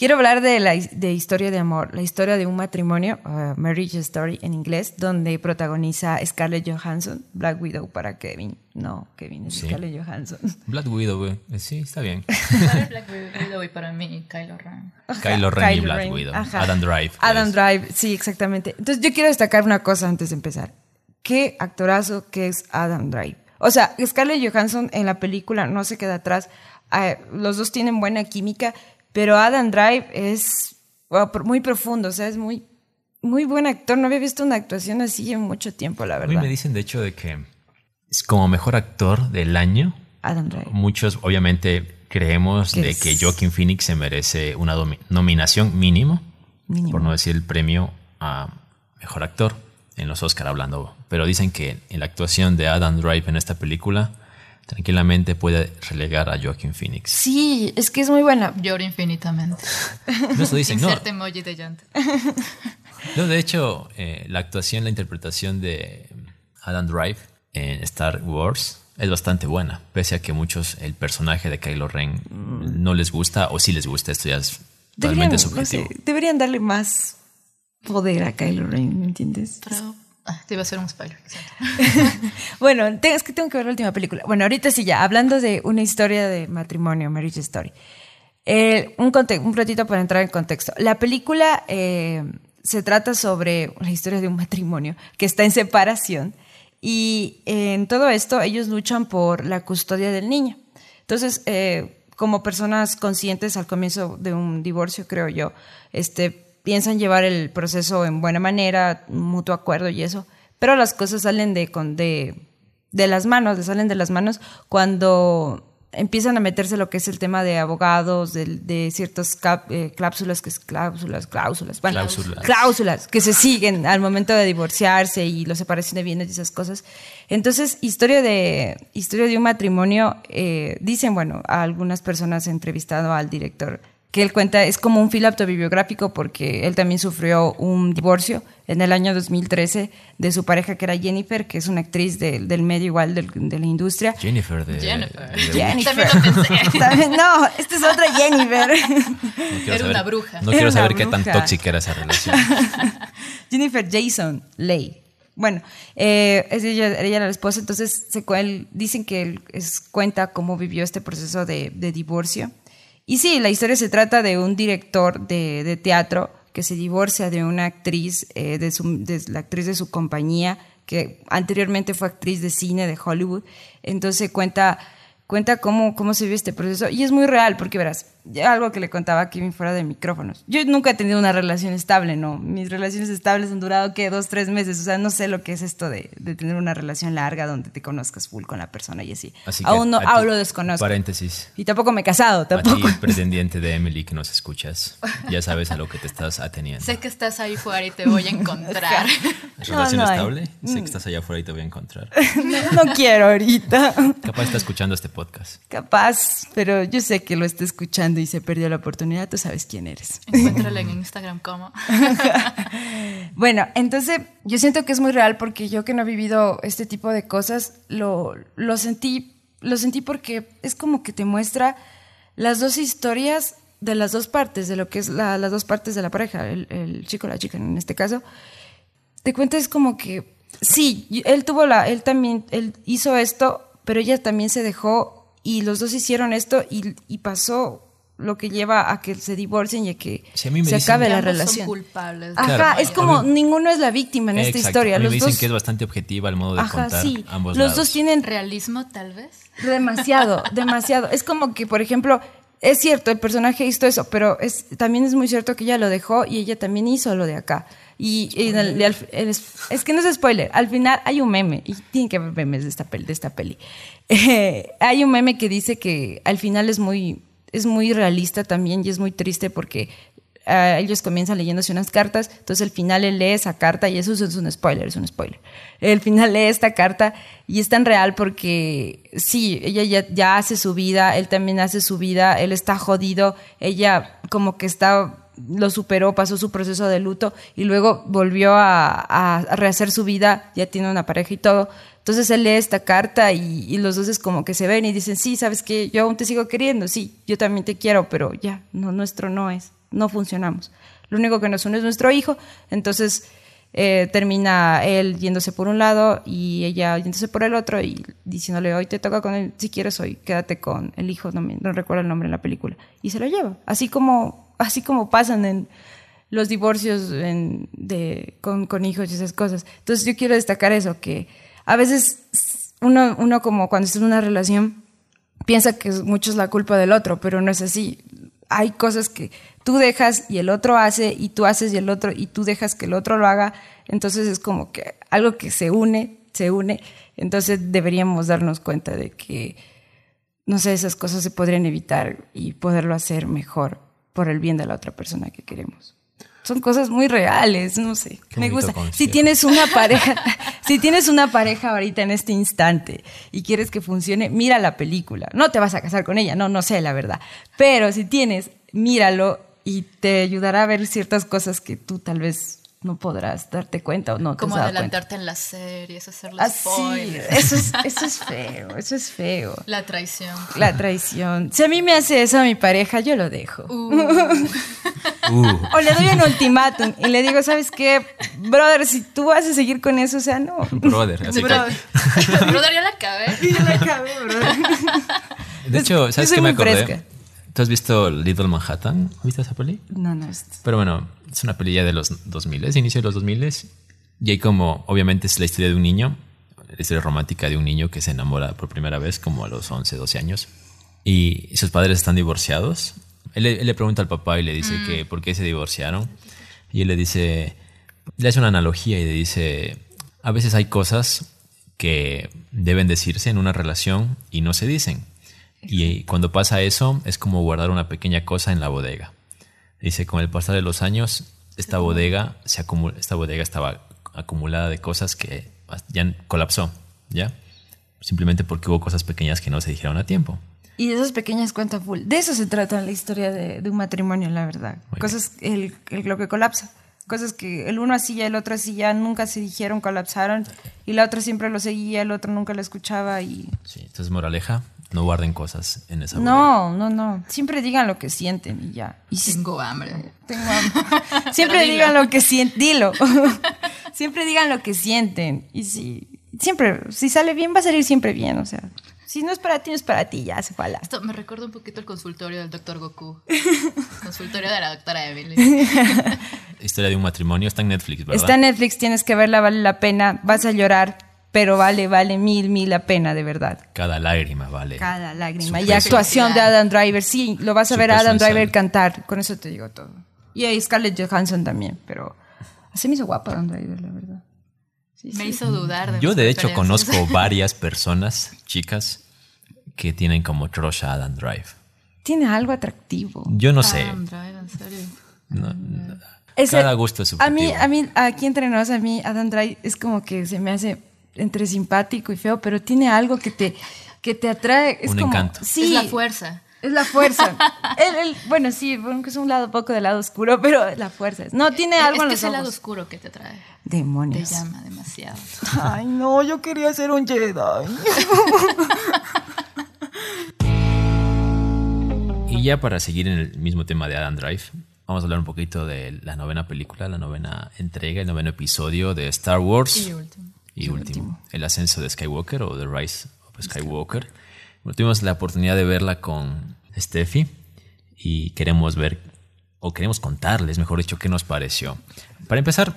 Quiero hablar de la de historia de amor, la historia de un matrimonio, uh, Marriage Story en inglés, donde protagoniza Scarlett Johansson, Black Widow para Kevin. No, Kevin es Scarlett Johansson. Black Widow, eh, sí, está bien. Black Widow y para mí Kylo Ren. Kylo Ren y Black Widow. Adam Drive. Adam Drive, sí, exactamente. Entonces yo quiero destacar una cosa antes de empezar qué actorazo que es Adam Drive. O sea, Scarlett Johansson en la película no se queda atrás. Ah, los dos tienen buena química, pero Adam Drive es muy profundo, o sea, es muy, muy buen actor. No había visto una actuación así en mucho tiempo, la verdad. A mí me dicen, de hecho, de que es como mejor actor del año. Adam Drive. Muchos, obviamente, creemos de que Joaquin Phoenix se merece una nominación mínimo, mínimo, por no decir el premio a mejor actor en los Oscar hablando, pero dicen que en la actuación de Adam Drive en esta película tranquilamente puede relegar a Joaquin Phoenix. Sí, es que es muy buena. Lloro infinitamente. No, eso dicen, Inserte emoji de llanto. No, de hecho, eh, la actuación, la interpretación de Adam Drive en Star Wars es bastante buena, pese a que muchos el personaje de Kylo Ren no les gusta o sí les gusta, esto ya es totalmente subjetivo. deberían darle más poder a Kylo Ren, ¿me entiendes? Pero, ah, te iba a hacer un spoiler. bueno, es que tengo que ver la última película. Bueno, ahorita sí ya, hablando de una historia de matrimonio, Marriage Story. Eh, un, un ratito para entrar en contexto. La película eh, se trata sobre la historia de un matrimonio que está en separación y en todo esto ellos luchan por la custodia del niño. Entonces, eh, como personas conscientes al comienzo de un divorcio, creo yo, este, piensan llevar el proceso en buena manera, mutuo acuerdo y eso, pero las cosas salen de, de, de las manos, le salen de las manos cuando empiezan a meterse lo que es el tema de abogados, de, de ciertas eh, cláusulas, que es cláusulas, cláusulas, cláusulas. cláusulas que se siguen al momento de divorciarse y la separación de bienes y esas cosas. Entonces, historia de, historia de un matrimonio, eh, dicen, bueno, a algunas personas he entrevistado al director que él cuenta, es como un fil autobiográfico porque él también sufrió un divorcio en el año 2013 de su pareja que era Jennifer, que es una actriz del medio igual de la industria. Jennifer de... Jennifer. Jennifer. no, esta es otra Jennifer. era una bruja. No quiero saber qué tan tóxica era esa relación. Jennifer Jason Leigh. Bueno, eh, es ella, ella, era la esposa, entonces se, dicen que él es, cuenta cómo vivió este proceso de, de divorcio y sí, la historia se trata de un director de, teatro que se divorcia de una actriz, eh, de, la actriz de su compañía, que anteriormente fue actriz de cine de Hollywood. Entonces cuenta, cuenta cómo, cómo se vive este proceso. Y es muy real, porque verás, algo que le contaba a Kevin fuera de micrófonos. Yo nunca he tenido una relación estable, ¿no? Mis relaciones estables han durado, ¿qué? Dos, tres meses. O sea, no sé lo que es esto de, de tener una relación larga donde te conozcas full con la persona y así. Así que aún no, a ti- aún lo desconozco. Paréntesis. Y tampoco me he casado, A tampoco. ti, pretendiente de Emily, que nos escuchas, ya sabes a lo que te estás ateniendo. Sé que estás ahí fuera y te voy a encontrar. ¿Relación no estable? Sé Mm. que estás allá afuera y te voy a encontrar. no, no quiero ahorita. Capaz está escuchando este podcast. Capaz, pero yo sé que lo está escuchando y se perdió la oportunidad. Tú sabes quién eres. Encuéntrala en Instagram como. Bueno, entonces yo siento que es muy real porque yo que no he vivido este tipo de cosas, lo, lo sentí, lo sentí porque es como que te muestra las dos historias de las dos partes, de lo que es la- las dos partes de la pareja, el, el chico la chica en este caso. Te cuenta es como que sí, él tuvo la, él también, él hizo esto, pero ella también se dejó y los dos hicieron esto y, y pasó lo que lleva a que se divorcien y a que Sí, a mí me se dicen- acabe la relación. Son culpables. Ajá, Claro. es como mí- ninguno es la víctima en esta historia. A mí Los me dicen dos, que es bastante objetiva el modo de ajá, contar sí. ambos Los lados. dos tienen Realismo, tal vez. demasiado, demasiado. Es como que, por ejemplo, es cierto, el personaje hizo eso, pero es, también es muy cierto que ella lo dejó y ella también hizo lo de acá. Y, y en el- el- el- es, es que no es spoiler, al final hay un meme, y tienen que haber memes de esta peli. De esta peli. Eh, hay un meme que dice que al final es muy, es muy realista también y es muy triste porque ah, ellos comienzan leyéndose unas cartas, entonces al final él lee esa carta y eso es un spoiler, es un spoiler. El final lee esta carta y es tan real porque sí, ella ya, hace su vida, él también hace su vida, él está jodido, ella como que está lo superó, pasó su proceso de luto y luego volvió a- a rehacer su vida, ya tiene una pareja y todo. Entonces él lee esta carta y, los dos es como que se ven y dicen, sí, sabes que yo aún te sigo queriendo, sí, yo también te quiero, pero ya, nuestro no es, no funcionamos. Lo único que nos une es nuestro hijo, entonces eh, termina él yéndose por un lado y ella yéndose por el otro y diciéndole, hoy te toca con él, si quieres hoy, quédate con el hijo, no, me- no recuerdo el nombre en la película, y se lo lleva, así como, así como pasan en los divorcios con, con hijos y esas cosas. Entonces yo quiero destacar eso, que a veces uno, uno como cuando está en una relación piensa que mucho es la culpa del otro, pero no es así. Hay cosas que tú dejas y el otro hace, y tú haces y el otro, y tú dejas que el otro lo haga. Entonces es como que algo que se une, se une. Entonces deberíamos darnos cuenta de que, no sé, esas cosas se podrían evitar y poderlo hacer mejor por el bien de la otra persona que queremos. Son cosas muy reales, no sé. Qué me gusta. Si consejo. tienes una pareja, si tienes una pareja ahorita en este instante y quieres que funcione, mira la película. No te vas a casar con ella, no, no sé la verdad. Pero si tienes, míralo y te ayudará a ver ciertas cosas que tú tal vez no podrás darte cuenta o no te Como dado cuenta. adelantarte en las series, hacerle Así, spoilers. eso es, eso es feo, eso es feo. La traición. La traición. Si a mí me hace eso a mi pareja, yo lo dejo. Uh, Uh, O le doy un ultimátum y le digo, ¿sabes qué? Brother, si tú vas a seguir con eso, o sea, no. brother. Así que- Brother. Brother, ya la acabé. Yo la acabé, brother. de hecho, ¿sabes qué me acordé? fresca. ¿Tú has visto Little Manhattan? ¿Viste esa peli? No, no. Pero bueno, es una peli ya de los 2000, inicio de los 2000. Y hay como, obviamente es la historia de un niño, la historia romántica de un niño que se enamora por primera vez como a los 11, 12 años. Y sus padres están divorciados. Él, le- él le pregunta al papá y le dice que por qué se divorciaron. Y él le dice, le hace una analogía y le dice, a veces hay cosas que deben decirse en una relación y no se dicen. Y cuando pasa eso es como guardar una pequeña cosa en la bodega. Dice, con el pasar de los años, esta bodega, se acumula, esta bodega estaba acumulada de cosas que ya colapsó, ¿ya? Simplemente porque hubo cosas pequeñas que no se dijeron a tiempo. Y de esas pequeñas cuentas full. De eso se trata la historia de, de un matrimonio, la verdad. Muy Cosas, el, el- lo que colapsa. Cosas que el uno hacía, el otro hacía, nunca se dijeron, colapsaron. Y la otra siempre lo seguía, el otro nunca lo escuchaba. Y Sí, entonces, moraleja, no guarden cosas en esa bodega. no, no, no. Siempre digan lo que sienten y ya. Y si Tengo hambre. tengo hambre. Siempre digan lo que sienten. Dilo. siempre digan lo que sienten. Y si siempre, si sale bien, va a salir siempre bien. O sea, si no es para ti, no es para ti, ya se fala. Esto me recuerda un poquito el consultorio del doctor Goku. consultorio de la doctora Emily. Historia de un matrimonio está en Netflix, ¿verdad? Está en Netflix, tienes que verla, vale la pena. Vas a llorar. pero vale, vale mil, mil la pena, de verdad. Cada lágrima vale. Cada lágrima. Y actuación de Adam Driver, sí, lo vas a ver a Adam Driver cantar, con eso te digo todo. Y a Scarlett Johansson también, pero así me hizo guapa Adam Driver, la verdad. Sí, Me sí. hizo dudar de Yo de hecho conozco varias personas, chicas, que tienen como crush a Adam Drive. Tiene algo atractivo. Yo no sé. Adam Driver, en serio. no- no- cada gusto es A mí, subjetivo. a mí, aquí entre nos, a mí Adam Drive es como que se me hace entre simpático y feo, pero tiene algo que te, que te atrae. Es Un como- encanto. Sí, Es la fuerza. Es la fuerza. Bueno, sí, bueno, que es un lado poco del lado oscuro, pero es la fuerza. No, tiene algo es en que los es el lado oscuro que te trae. Te Demonios. llama demasiado. Ay, no, yo quería ser un Jedi. Y ya para seguir en el mismo tema de Adam Drive, vamos a hablar un poquito de la novena película, la novena entrega, el noveno episodio de Star Wars. Y último. Y último, el ascenso de Skywalker o The Rise of Skywalker. Tuvimos la oportunidad de verla con Steffi y queremos ver, o queremos contarles, mejor dicho, qué nos pareció. Para empezar,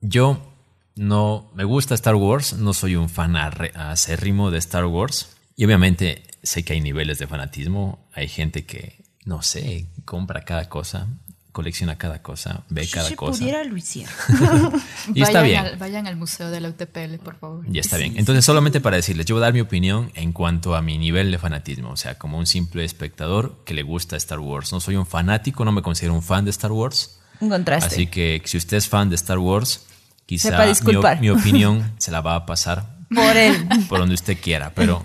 yo no me gusta Star Wars, no soy un fan acérrimo de Star Wars. Y obviamente sé que hay niveles de fanatismo, hay gente que, no sé, compra cada cosa, colecciona cada cosa, ve cada cosa. lo hiciera. Y está vayan bien. Al, vayan al museo de la UTPL, por favor. Ya está bien. Entonces, solamente para decirles, yo voy a dar mi opinión en cuanto a mi nivel de fanatismo. O sea, como un simple espectador que le gusta Star Wars. No soy un fanático, no me considero un fan de Star Wars. Un contraste. Así que si usted es fan de Star Wars, quizá mi, mi opinión se la va a pasar Por él. por donde usted quiera. Pero,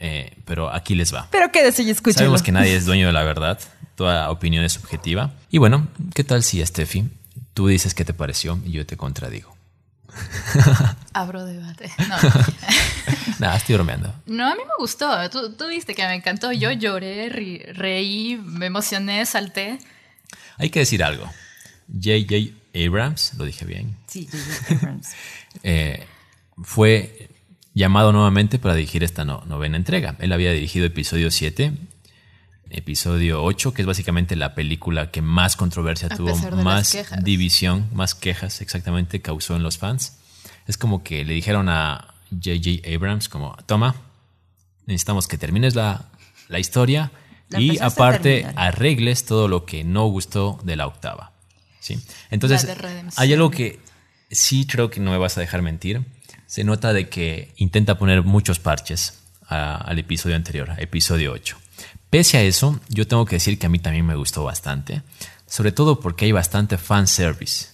eh, pero aquí les va. Pero quédese y escúchelo. Sabemos que nadie es dueño de la verdad. Toda opinión es subjetiva. Y bueno, ¿qué tal si, Steffi, tú dices qué te pareció y yo te contradigo? Abro debate. No. Nada, estoy bromeando. No, a mí me gustó. Tú, tú viste que me encantó. Yo lloré, ri- reí, me emocioné, salté. Hay que decir algo. J.J. Abrams, lo dije bien, Sí, J.J. Abrams. eh, fue llamado nuevamente para dirigir esta no- novena entrega. Él había dirigido episodio 7, episodio 8, que es básicamente la película que más controversia A tuvo, más división, más quejas exactamente causó en los fans. Es como que le dijeron a J.J. Abrams como, toma, necesitamos que termines la, la historia La y aparte arregles todo lo que no gustó de la octava. ¿sí? Entonces, hay algo que sí creo que no me vas a dejar mentir. Se nota de que intenta poner muchos parches a- al episodio anterior, a episodio 8. Pese a eso, yo tengo que decir que a mí también me gustó bastante, sobre todo porque hay bastante fan service.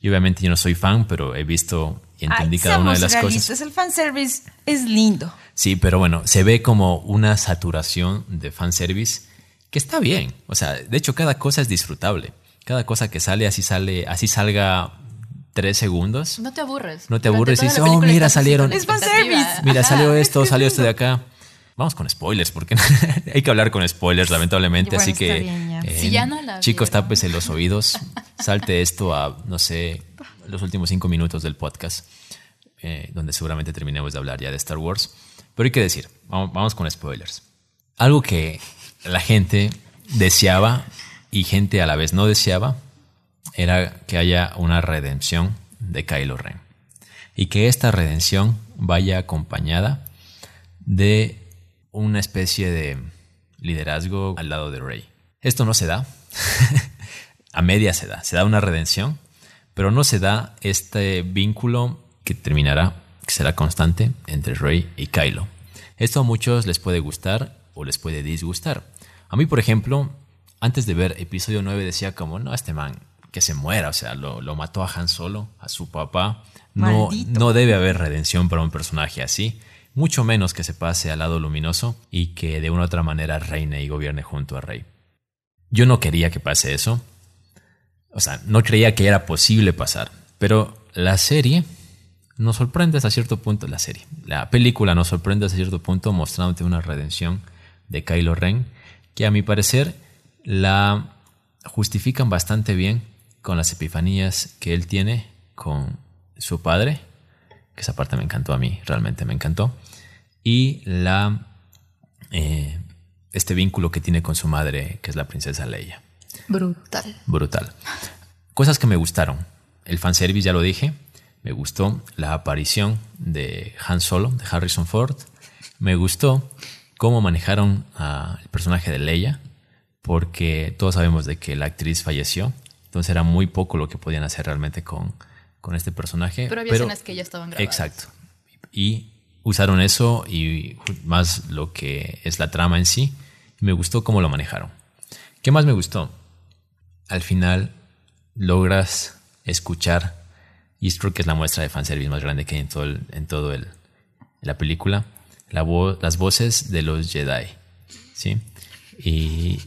Y obviamente yo no soy fan, pero he visto y entendí Ay, cada una de las realistas, cosas. El fanservice es lindo. Sí, pero bueno, se ve como una saturación de fanservice que está bien. O sea, de hecho, cada cosa es disfrutable. Cada cosa que sale, así sale, así salga tres segundos. No te aburres. No te aburres y dices, oh, mira, salieron. Es fanservice. Mira, Ajá. salió esto, salió esto de acá. Vamos con spoilers, porque hay que hablar con spoilers, lamentablemente. Bueno, así que, bien, ya. eh, Si ya no la chicos, vieron. tápese los oídos. Salte esto a, no sé, los últimos cinco minutos del podcast, eh, donde seguramente terminemos de hablar ya de Star Wars. Pero hay que decir, vamos, vamos con spoilers. Algo que la gente deseaba y gente a la vez no deseaba era que haya una redención de Kylo Ren. Y que esta redención vaya acompañada de una especie de liderazgo al lado de Rey. Esto no se da. a media se da. Se da una redención, pero no se da este vínculo que terminará, que será constante entre Rey y Kylo. Esto a muchos les puede gustar o les puede disgustar. A mí, por ejemplo, antes de ver episodio 9 decía como, no, este man, que se muera, o sea, lo, lo mató a Han Solo, a su papá. No, Maldito. no debe haber redención para un personaje así, mucho menos que se pase al lado luminoso y que de una u otra manera reine y gobierne junto a Rey. Yo no quería que pase eso, o sea, no creía que era posible pasar, pero la serie nos sorprende hasta cierto punto, la serie, la película nos sorprende hasta cierto punto mostrándote una redención de Kylo Ren que a mi parecer la justifican bastante bien con las epifanías que él tiene con su padre, que esa parte me encantó a mí, realmente me encantó, y la eh, este vínculo que tiene con su madre, que es la princesa Leia. Brutal. Brutal. Cosas que me gustaron. El fanservice, ya lo dije. Me gustó la aparición de Han Solo, de Harrison Ford. Me gustó cómo manejaron al personaje de Leia, porque todos sabemos de que la actriz falleció, entonces era muy poco lo que podían hacer realmente con, con este personaje. Pero había escenas que ya estaban grabadas. Exacto. Y usaron eso y más lo que es la trama en sí. Me gustó cómo lo manejaron. ¿Qué más me gustó? Al final logras escuchar, y esto creo que es la muestra de fanservice más grande que hay en todo, el, en todo el, la película, la las voces de los Jedi. ¿sí? Y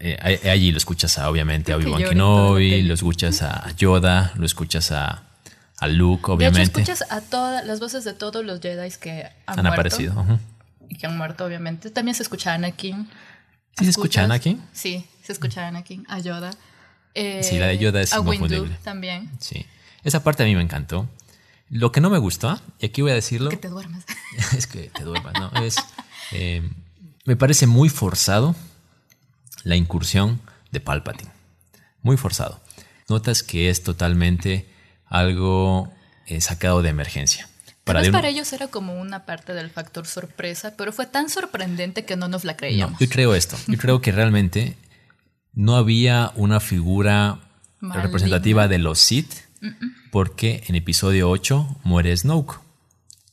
eh, allí lo escuchas a, obviamente, a Obi-Wan Kenobi, lo escuchas a Yoda, lo escuchas a, a Luke, obviamente. De escuchas a todas las voces de todos los Jedi que han, han aparecido. Y que han muerto, obviamente. También se escucha a Anakin. ¿Sí se escucha a Anakin? Sí, se escucha a Anakin, a Yoda. sí, la de Yoda es a inconfundible. también. Sí. Esa parte a mí me encantó. Lo que no me gustó, y aquí voy a decirlo. Que te duermas. es que te duermas, ¿no? Es, eh, me parece muy forzado la incursión de Palpatine. Muy forzado. Notas que es totalmente algo eh, sacado de emergencia. Para, para ellos era como una parte del factor sorpresa, pero fue tan sorprendente que no nos la creíamos. yo creo esto. Yo creo que realmente no había una figura representativa de los Sith, porque en episodio 8 muere Snoke,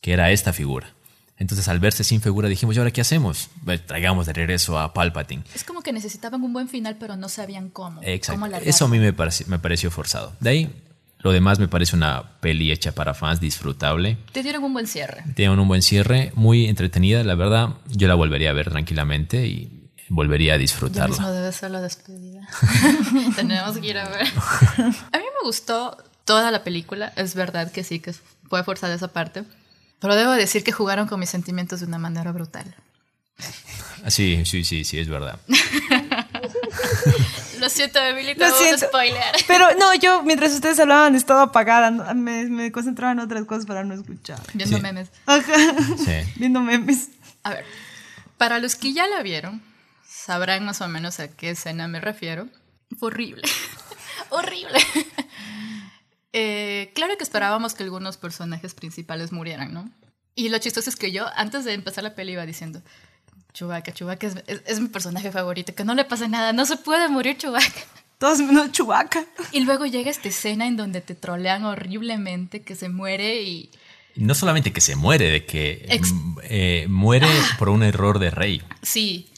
que era esta figura. Entonces, al verse sin figura, dijimos, ¿y ahora qué hacemos? traigamos de regreso a Palpatine. Es como que necesitaban un buen final, pero no sabían cómo. Exacto. Eso a mí me, me pareció forzado. De ahí, lo demás me parece una peli hecha para fans, disfrutable. Te dieron un buen cierre. Te dieron un buen cierre, muy entretenida, la verdad. Yo la volvería a ver tranquilamente y volvería a disfrutarla. no debe ser la despedida. Tenemos que ir a ver. a mí me gustó toda la película. Es verdad que sí, que fue forzada esa parte. Pero debo decir que jugaron con mis sentimientos de una manera brutal. Ah, sí, sí, sí, sí, es verdad. Lo siento, Emily, te voy a spoiler. Pero no, yo mientras ustedes hablaban estaba apagada. Me, me, concentraba en otras cosas para no escuchar. Viendo memes. Ajá. Sí. Viendo memes. A ver, para los que ya la vieron, sabrán más o menos a qué escena me refiero. Horrible. horrible. Eh, claro que esperábamos que algunos personajes principales murieran, ¿no? Y lo chistoso es que yo, antes de empezar la peli, iba diciendo, Chewbacca, Chewbacca es, mi personaje favorito, que no le pase nada, no se puede morir Chewbacca. Todos menos Chewbacca. Y luego llega esta escena en donde te trolean horriblemente, que se muere y... No solamente que se muere, de que eh, muere por un error de Rey. Sí.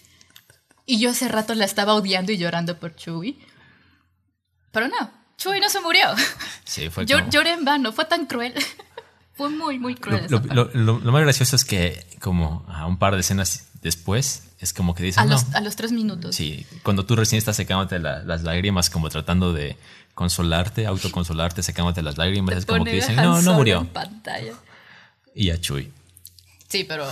Y yo hace rato la estaba odiando y llorando por Chewie. Pero no, Chuy no se murió. Sí, fue Yo, Lloré en vano, fue tan cruel. fue muy, muy cruel. Lo, más gracioso es que como a un par de escenas después, es como que dicen... A, los, a los tres minutos. Sí, cuando tú recién estás secándote las lágrimas, como tratando de consolarte, autoconsolarte, secándote las lágrimas, es como que dicen, no, no murió. pantalla. Y a Chuy. Sí, pero...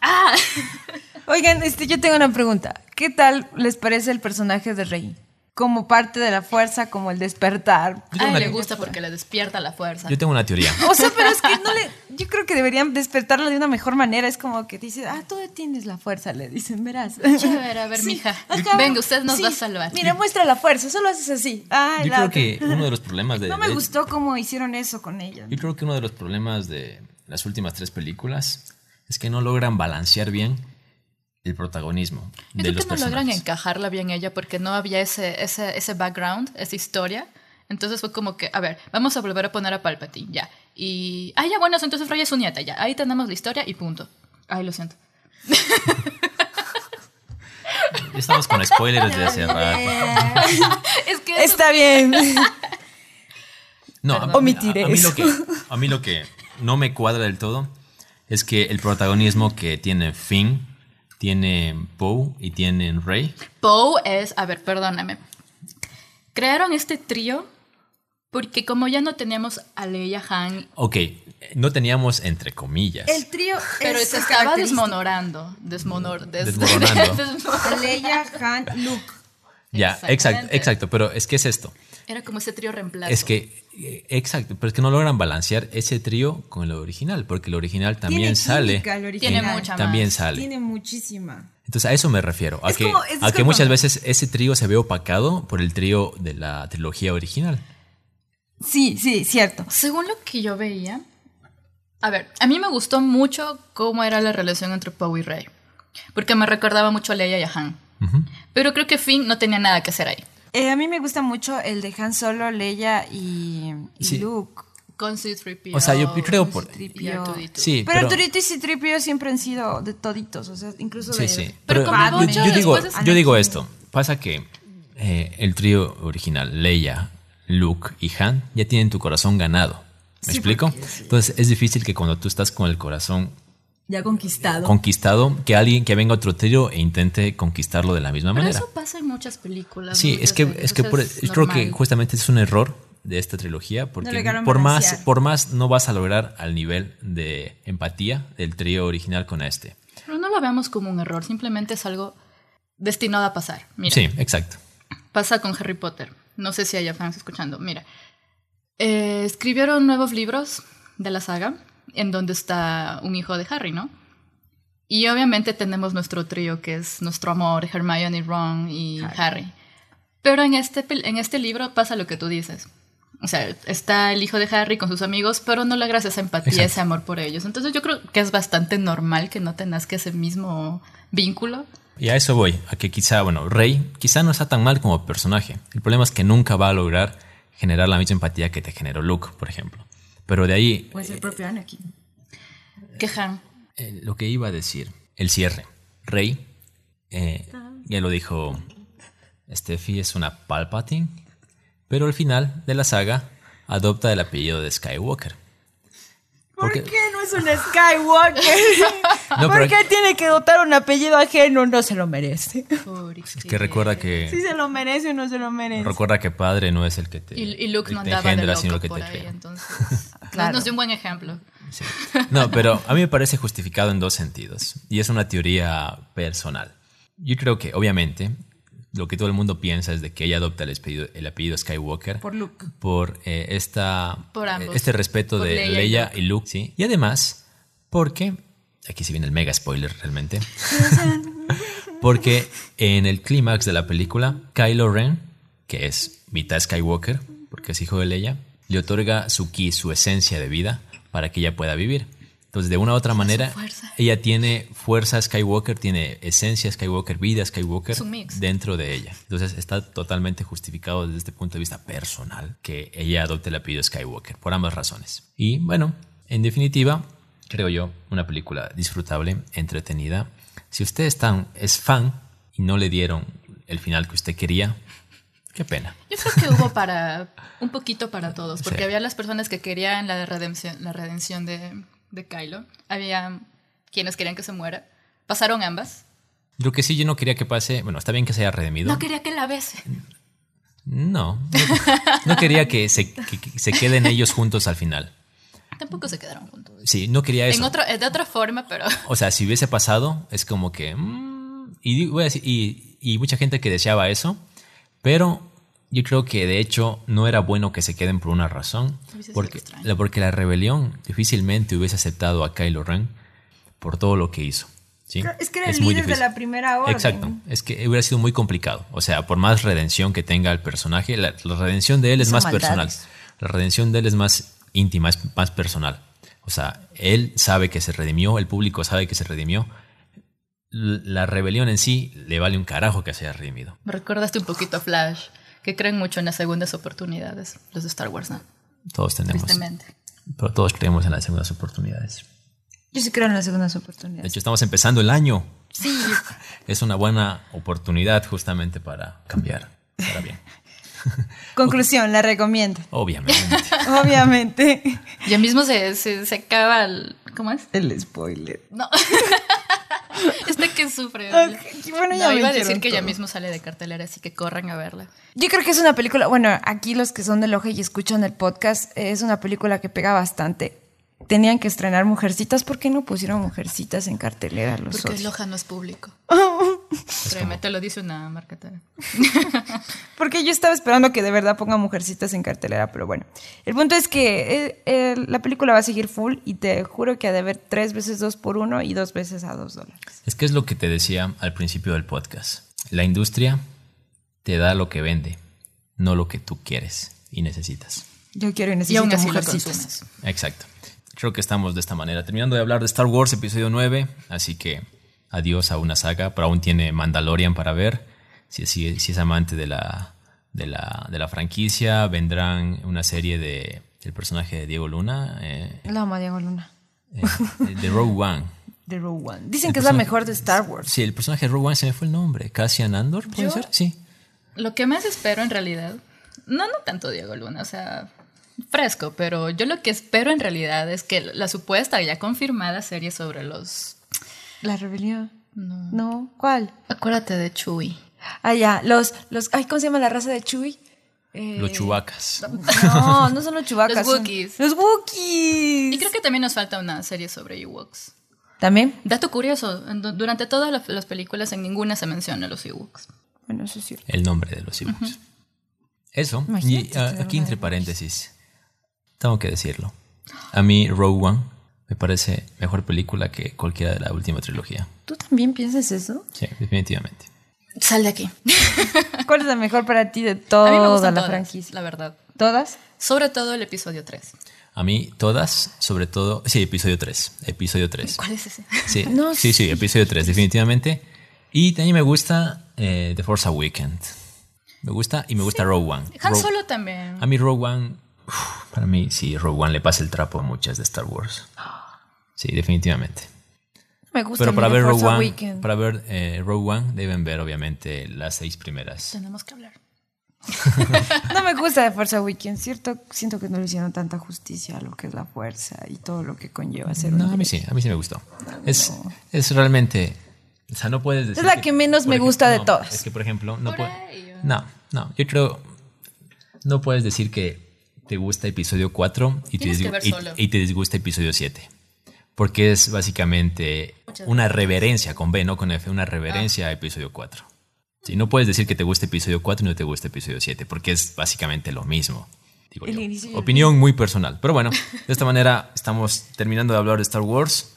¡Ah! Oigan, este, yo tengo una pregunta. ¿Qué tal les parece el personaje de Rey? Como parte de la fuerza, como el despertar. A él le gusta porque le despierta la fuerza. Yo tengo una teoría. O sea, pero es que no le. Yo creo que deberían despertarlo de una mejor manera. Es como que dice, ah, tú tienes la fuerza, le dicen, verás. A ver, a ver, mija. Venga, usted nos va a salvar. Mira, muestra la fuerza, solo haces así. yo creo que uno de los problemas de. No me gustó cómo hicieron eso con ella. Yo creo que uno de los problemas de las últimas tres películas es que no logran balancear bien el protagonismo. Yo de creo que no logran encajarla bien ella porque no había ese, ese, ese background, esa historia. Entonces fue como que, a ver, vamos a volver a poner a Palpatine, ya. Y, ah, ya, bueno, entonces Rey es su nieta, ya. Ahí tenemos la historia y punto. Ay, lo siento. Estamos con spoilers de hace rato. es que Está bien. No, a, Omitiré a, mí lo que, a mí lo que no me cuadra del todo es que el protagonismo que tiene Finn tienen Poe y tienen Rey. Poe es, a ver, perdóname. Crearon este trío porque como ya no teníamos a Leia Han. Ok, no teníamos entre comillas. El trío Pero se estaba desmonorando. Desmonor, desmoronando. Leia, Han, Luke. Ya, exacto, exacto, pero es que es esto. Era como ese trío reemplazo. Es que, eh, exacto, pero es que no logran balancear ese trío con el original, porque el original también sale. Tiene mucha También sale. Tiene muchísima. Entonces a eso me refiero, a que, a que muchas veces ese trío se ve opacado por el trío de la trilogía original. Sí, sí, cierto. Según lo que yo veía, a ver, a mí me gustó mucho cómo era la relación entre Poe y Rey, porque me recordaba mucho a Leia y a Han. Pero creo que Finn no tenía nada que hacer ahí. Eh, a mí me gusta mucho el de Han Solo, Leia y, y Sí. Luke. Con C-3PO. O sea, yo creo por... y R2D2. Sí, Pero, pero... Y Citripio siempre han sido de toditos, o sea, incluso Sí, de... sí. Pero Pero, convivió yo, yo digo, yo digo esto. Pasa que eh, el trío original, Leia, Luke y Han, ya tienen tu corazón ganado. ¿Me Sí, explico? Entonces es difícil que cuando tú estás con el corazón Ya conquistado. conquistado, que alguien que venga otro trío e intente conquistarlo de la misma Pero manera. eso pasa en muchas películas. Sí, es que, es que por- es yo creo que justamente es un error de esta trilogía, porque por más, por más no vas a lograr al nivel de empatía del trío original con este. Pero no lo veamos como un error, simplemente es algo destinado a pasar. Mira, Sí, exacto. pasa con Harry Potter. No sé si haya fans escuchando. Mira, eh, escribieron nuevos libros de la saga en donde está un hijo de Harry, ¿no? Y obviamente tenemos nuestro trío que es nuestro amor, Hermione, Ron y Harry. Pero en este, en este libro pasa lo que tú dices. O sea, está el hijo de Harry con sus amigos, pero no logras esa empatía, Exacto. ese amor por ellos. Entonces yo creo que es bastante normal que no tengas que ese mismo vínculo. Y a eso voy, a que quizá, bueno, Rey quizá no está tan mal como personaje. El problema es que nunca va a lograr generar la misma empatía que te generó Luke, por ejemplo. Pero de ahí, Pues el propio Anakin. Que Han, eh, lo que iba a decir, el cierre. Rey, eh, ya lo dijo Steffi, es una Palpatine, pero al final de la saga adopta el apellido de Skywalker. ¿Por Porque- qué no es un Skywalker? No, ¿Por pero- qué tiene que dotar un apellido ajeno? No se lo merece. Es que recuerda que Si se lo merece o no se lo merece. recuerda que padre no es el que te, Y, y Luke no andaba de loco sino que por te ahí, entonces Claro. dio un buen ejemplo. Sí. No, pero a mí me parece justificado en dos sentidos. Y es una teoría personal. Yo creo que, obviamente, lo que todo el mundo piensa es de que ella adopta el apellido, el apellido Skywalker Por Luke. por eh, esta, Por ambos. este respeto Por de Leia y Leia y Luke. ¿sí? Y además, porque, aquí se viene el mega spoiler realmente, porque en el clímax de la película, Kylo Ren, que es mitad Skywalker, porque es hijo de Leia, le otorga su ki, su esencia de vida, para que ella pueda vivir. Entonces, de una u otra manera, ella tiene fuerza Skywalker, tiene esencia Skywalker, vida Skywalker dentro de ella. Entonces, está totalmente justificado desde este punto de vista personal que ella adopte el apellido Skywalker, por ambas razones. Y bueno, en definitiva, creo yo, una película disfrutable, entretenida. Si usted es, tan, es fan y no le dieron el final que usted quería, qué pena. Yo creo que hubo para un poquito para todos, porque Sí. había las personas que querían la redención, la redención de, de Kylo, había quienes querían que se muera, pasaron ambas. Lo que sí yo no quería que pase, bueno, está bien que se haya redimido. No quería que la bese. No, no, no quería que se, que- que se queden ellos juntos al final. Tampoco se quedaron juntos. Sí, no quería eso. En otro, de otra forma, pero O sea, si hubiese pasado, es como que... mm, y, voy a decir- y, y mucha gente que deseaba eso, pero yo creo que de hecho no era bueno que se queden por una razón. Hubiese sido Porque porque la rebelión difícilmente hubiese aceptado a Kylo Ren por todo lo que hizo. ¿sí? Es que era el muy líder de difícil. la primera orden. Exacto, es que hubiera sido muy complicado. O sea, por más redención que tenga el personaje, la, la redención de él es más maldades. personal. La redención de él es más íntima, es más personal. O sea, él sabe que se redimió, el público sabe que se redimió. La rebelión en sí le vale un carajo que se haya redimido. me recordaste un poquito a Flash, que creen mucho en las segundas oportunidades, los de Star Wars, ¿no? Todos tenemos. Tristemente. Pero todos creemos en las segundas oportunidades. Yo sí creo en las segundas De oportunidades. hecho, estamos empezando el año. Sí, Es una buena oportunidad justamente para cambiar. Para bien. Conclusión, la recomiendo. Obviamente. Obviamente. ya mismo se, se, se acaba el... ¿Cómo es? El spoiler. No. este que sufre. Ok, bueno, ya no, me iba a decir que ya mismo sale de cartelera, así que corran a verla. Yo creo que es una película, bueno, aquí los que son del ojo y escuchan el podcast, es una película que pega bastante. Tenían que estrenar Mujercitas, ¿por qué no pusieron Mujercitas en cartelera? Los Porque. Loja no es público. Créeme, te lo dice una marquetera. Porque yo estaba esperando que de verdad pongan Mujercitas en cartelera, pero bueno. El punto es que eh, eh, la película va a seguir full y te juro que ha de haber tres veces dos por uno y dos veces a dos dólares. Es que es lo que te decía al principio del podcast. La industria te da lo que vende, no lo que tú quieres y necesitas. Yo quiero y Y necesito aún así mujercitas. Exacto. Creo que estamos de esta manera. Terminando de hablar de Star Wars episodio 9, así que adiós a una saga, pero aún tiene Mandalorian para ver. Si, si, si es amante de la, de, la, de la franquicia, vendrán una serie de el personaje de Diego Luna, eh, amo a Diego Luna. eh, de Rogue One. De Rogue One. Dicen El que es la mejor de Star Wars. Sí, el personaje de Rogue One se me fue el nombre. Cassian Andor, ¿puede Yo- ser? Sí. Lo que más espero en realidad, no, no tanto Diego Luna, o sea, fresco, pero yo lo que espero en realidad es que la supuesta ya confirmada serie sobre los... La rebelión. No. No, ¿cuál? Acuérdate de Chewie. Ah, ya, los, los, ay, ¿cómo se llama la raza de Chewie? Eh, Los chubacas. No, no son los chubacas. Los son- Wookiees. Los Wookiees. Y creo que también nos falta una serie sobre Ewoks. ¿También? Dato curioso, durante todas las- las películas en ninguna se menciona los Ewoks. Bueno, eso sí. El nombre de los Ewoks. Eso. Y Imagínate ah, tener aquí entre paréntesis, tengo que decirlo. A mí Rogue One me parece mejor película que cualquiera de la última trilogía. ¿Tú también piensas eso? Sí, definitivamente. Sal de aquí. ¿Cuál es la mejor para ti de toda la todas, franquicia? la verdad. ¿Todas? Sobre todo el episodio 3. A mí todas, sobre todo, sí, episodio 3, episodio 3. ¿Cuál es ese? Sí, No sí, sí, episodio 3, definitivamente. Y también me gusta eh, The Force Awakens. Me gusta y me gusta Rogue One. Han Rogue- Solo también. A mí Rogue One, uf, para mí sí, Rogue One le pasa el trapo a muchas de Star Wars. Sí, definitivamente. Me gusta Pero para de ver Rogue One, Awakens. para ver eh, Rogue One deben ver obviamente las seis primeras. Tenemos que hablar. No me gusta de Force Awakens, ¿cierto? Siento que no le hicieron tanta justicia a lo que es la fuerza y todo lo que conlleva ser No, una a mí sí, a mí sí me gustó. Es, es realmente, o sea, no puedes decir. la que menos me gusta de no, todas. Es que por ejemplo, no ello. No, no, yo creo, no puedes decir que te gusta episodio 4 y te, disgu- y- y disgusta episodio 7. Porque es básicamente una reverencia con B, no con F, una reverencia a episodio 4. Sí, no puedes decir que te gusta episodio 4 y no te gusta episodio 7, porque es básicamente lo mismo. digo yo. Opinión muy personal. Pero bueno, de esta manera estamos terminando de hablar de Star Wars.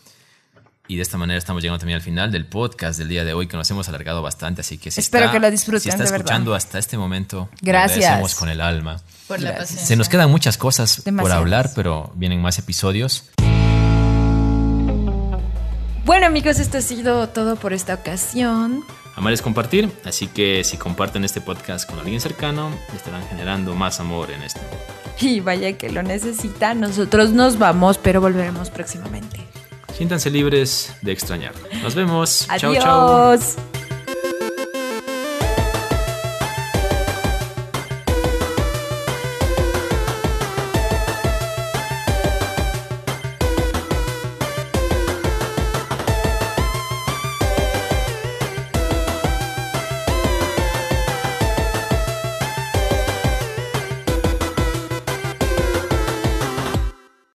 Y de esta manera estamos llegando también al final del podcast del día de hoy, que nos hemos alargado bastante. Así que si Espero está- que lo disfruten, Si está escuchando hasta este momento, Gracias. agradecemos con el alma. Por la paciencia. Se nos quedan muchas cosas por Demasiadas. hablar, pero vienen más episodios. Bueno amigos, esto ha sido todo por esta ocasión. Amar es compartir, así que si comparten este podcast con alguien cercano, estarán generando más amor en este. Y vaya que lo necesita. Nosotros nos vamos, pero volveremos próximamente. Siéntanse libres de extrañar. Nos vemos. Adiós.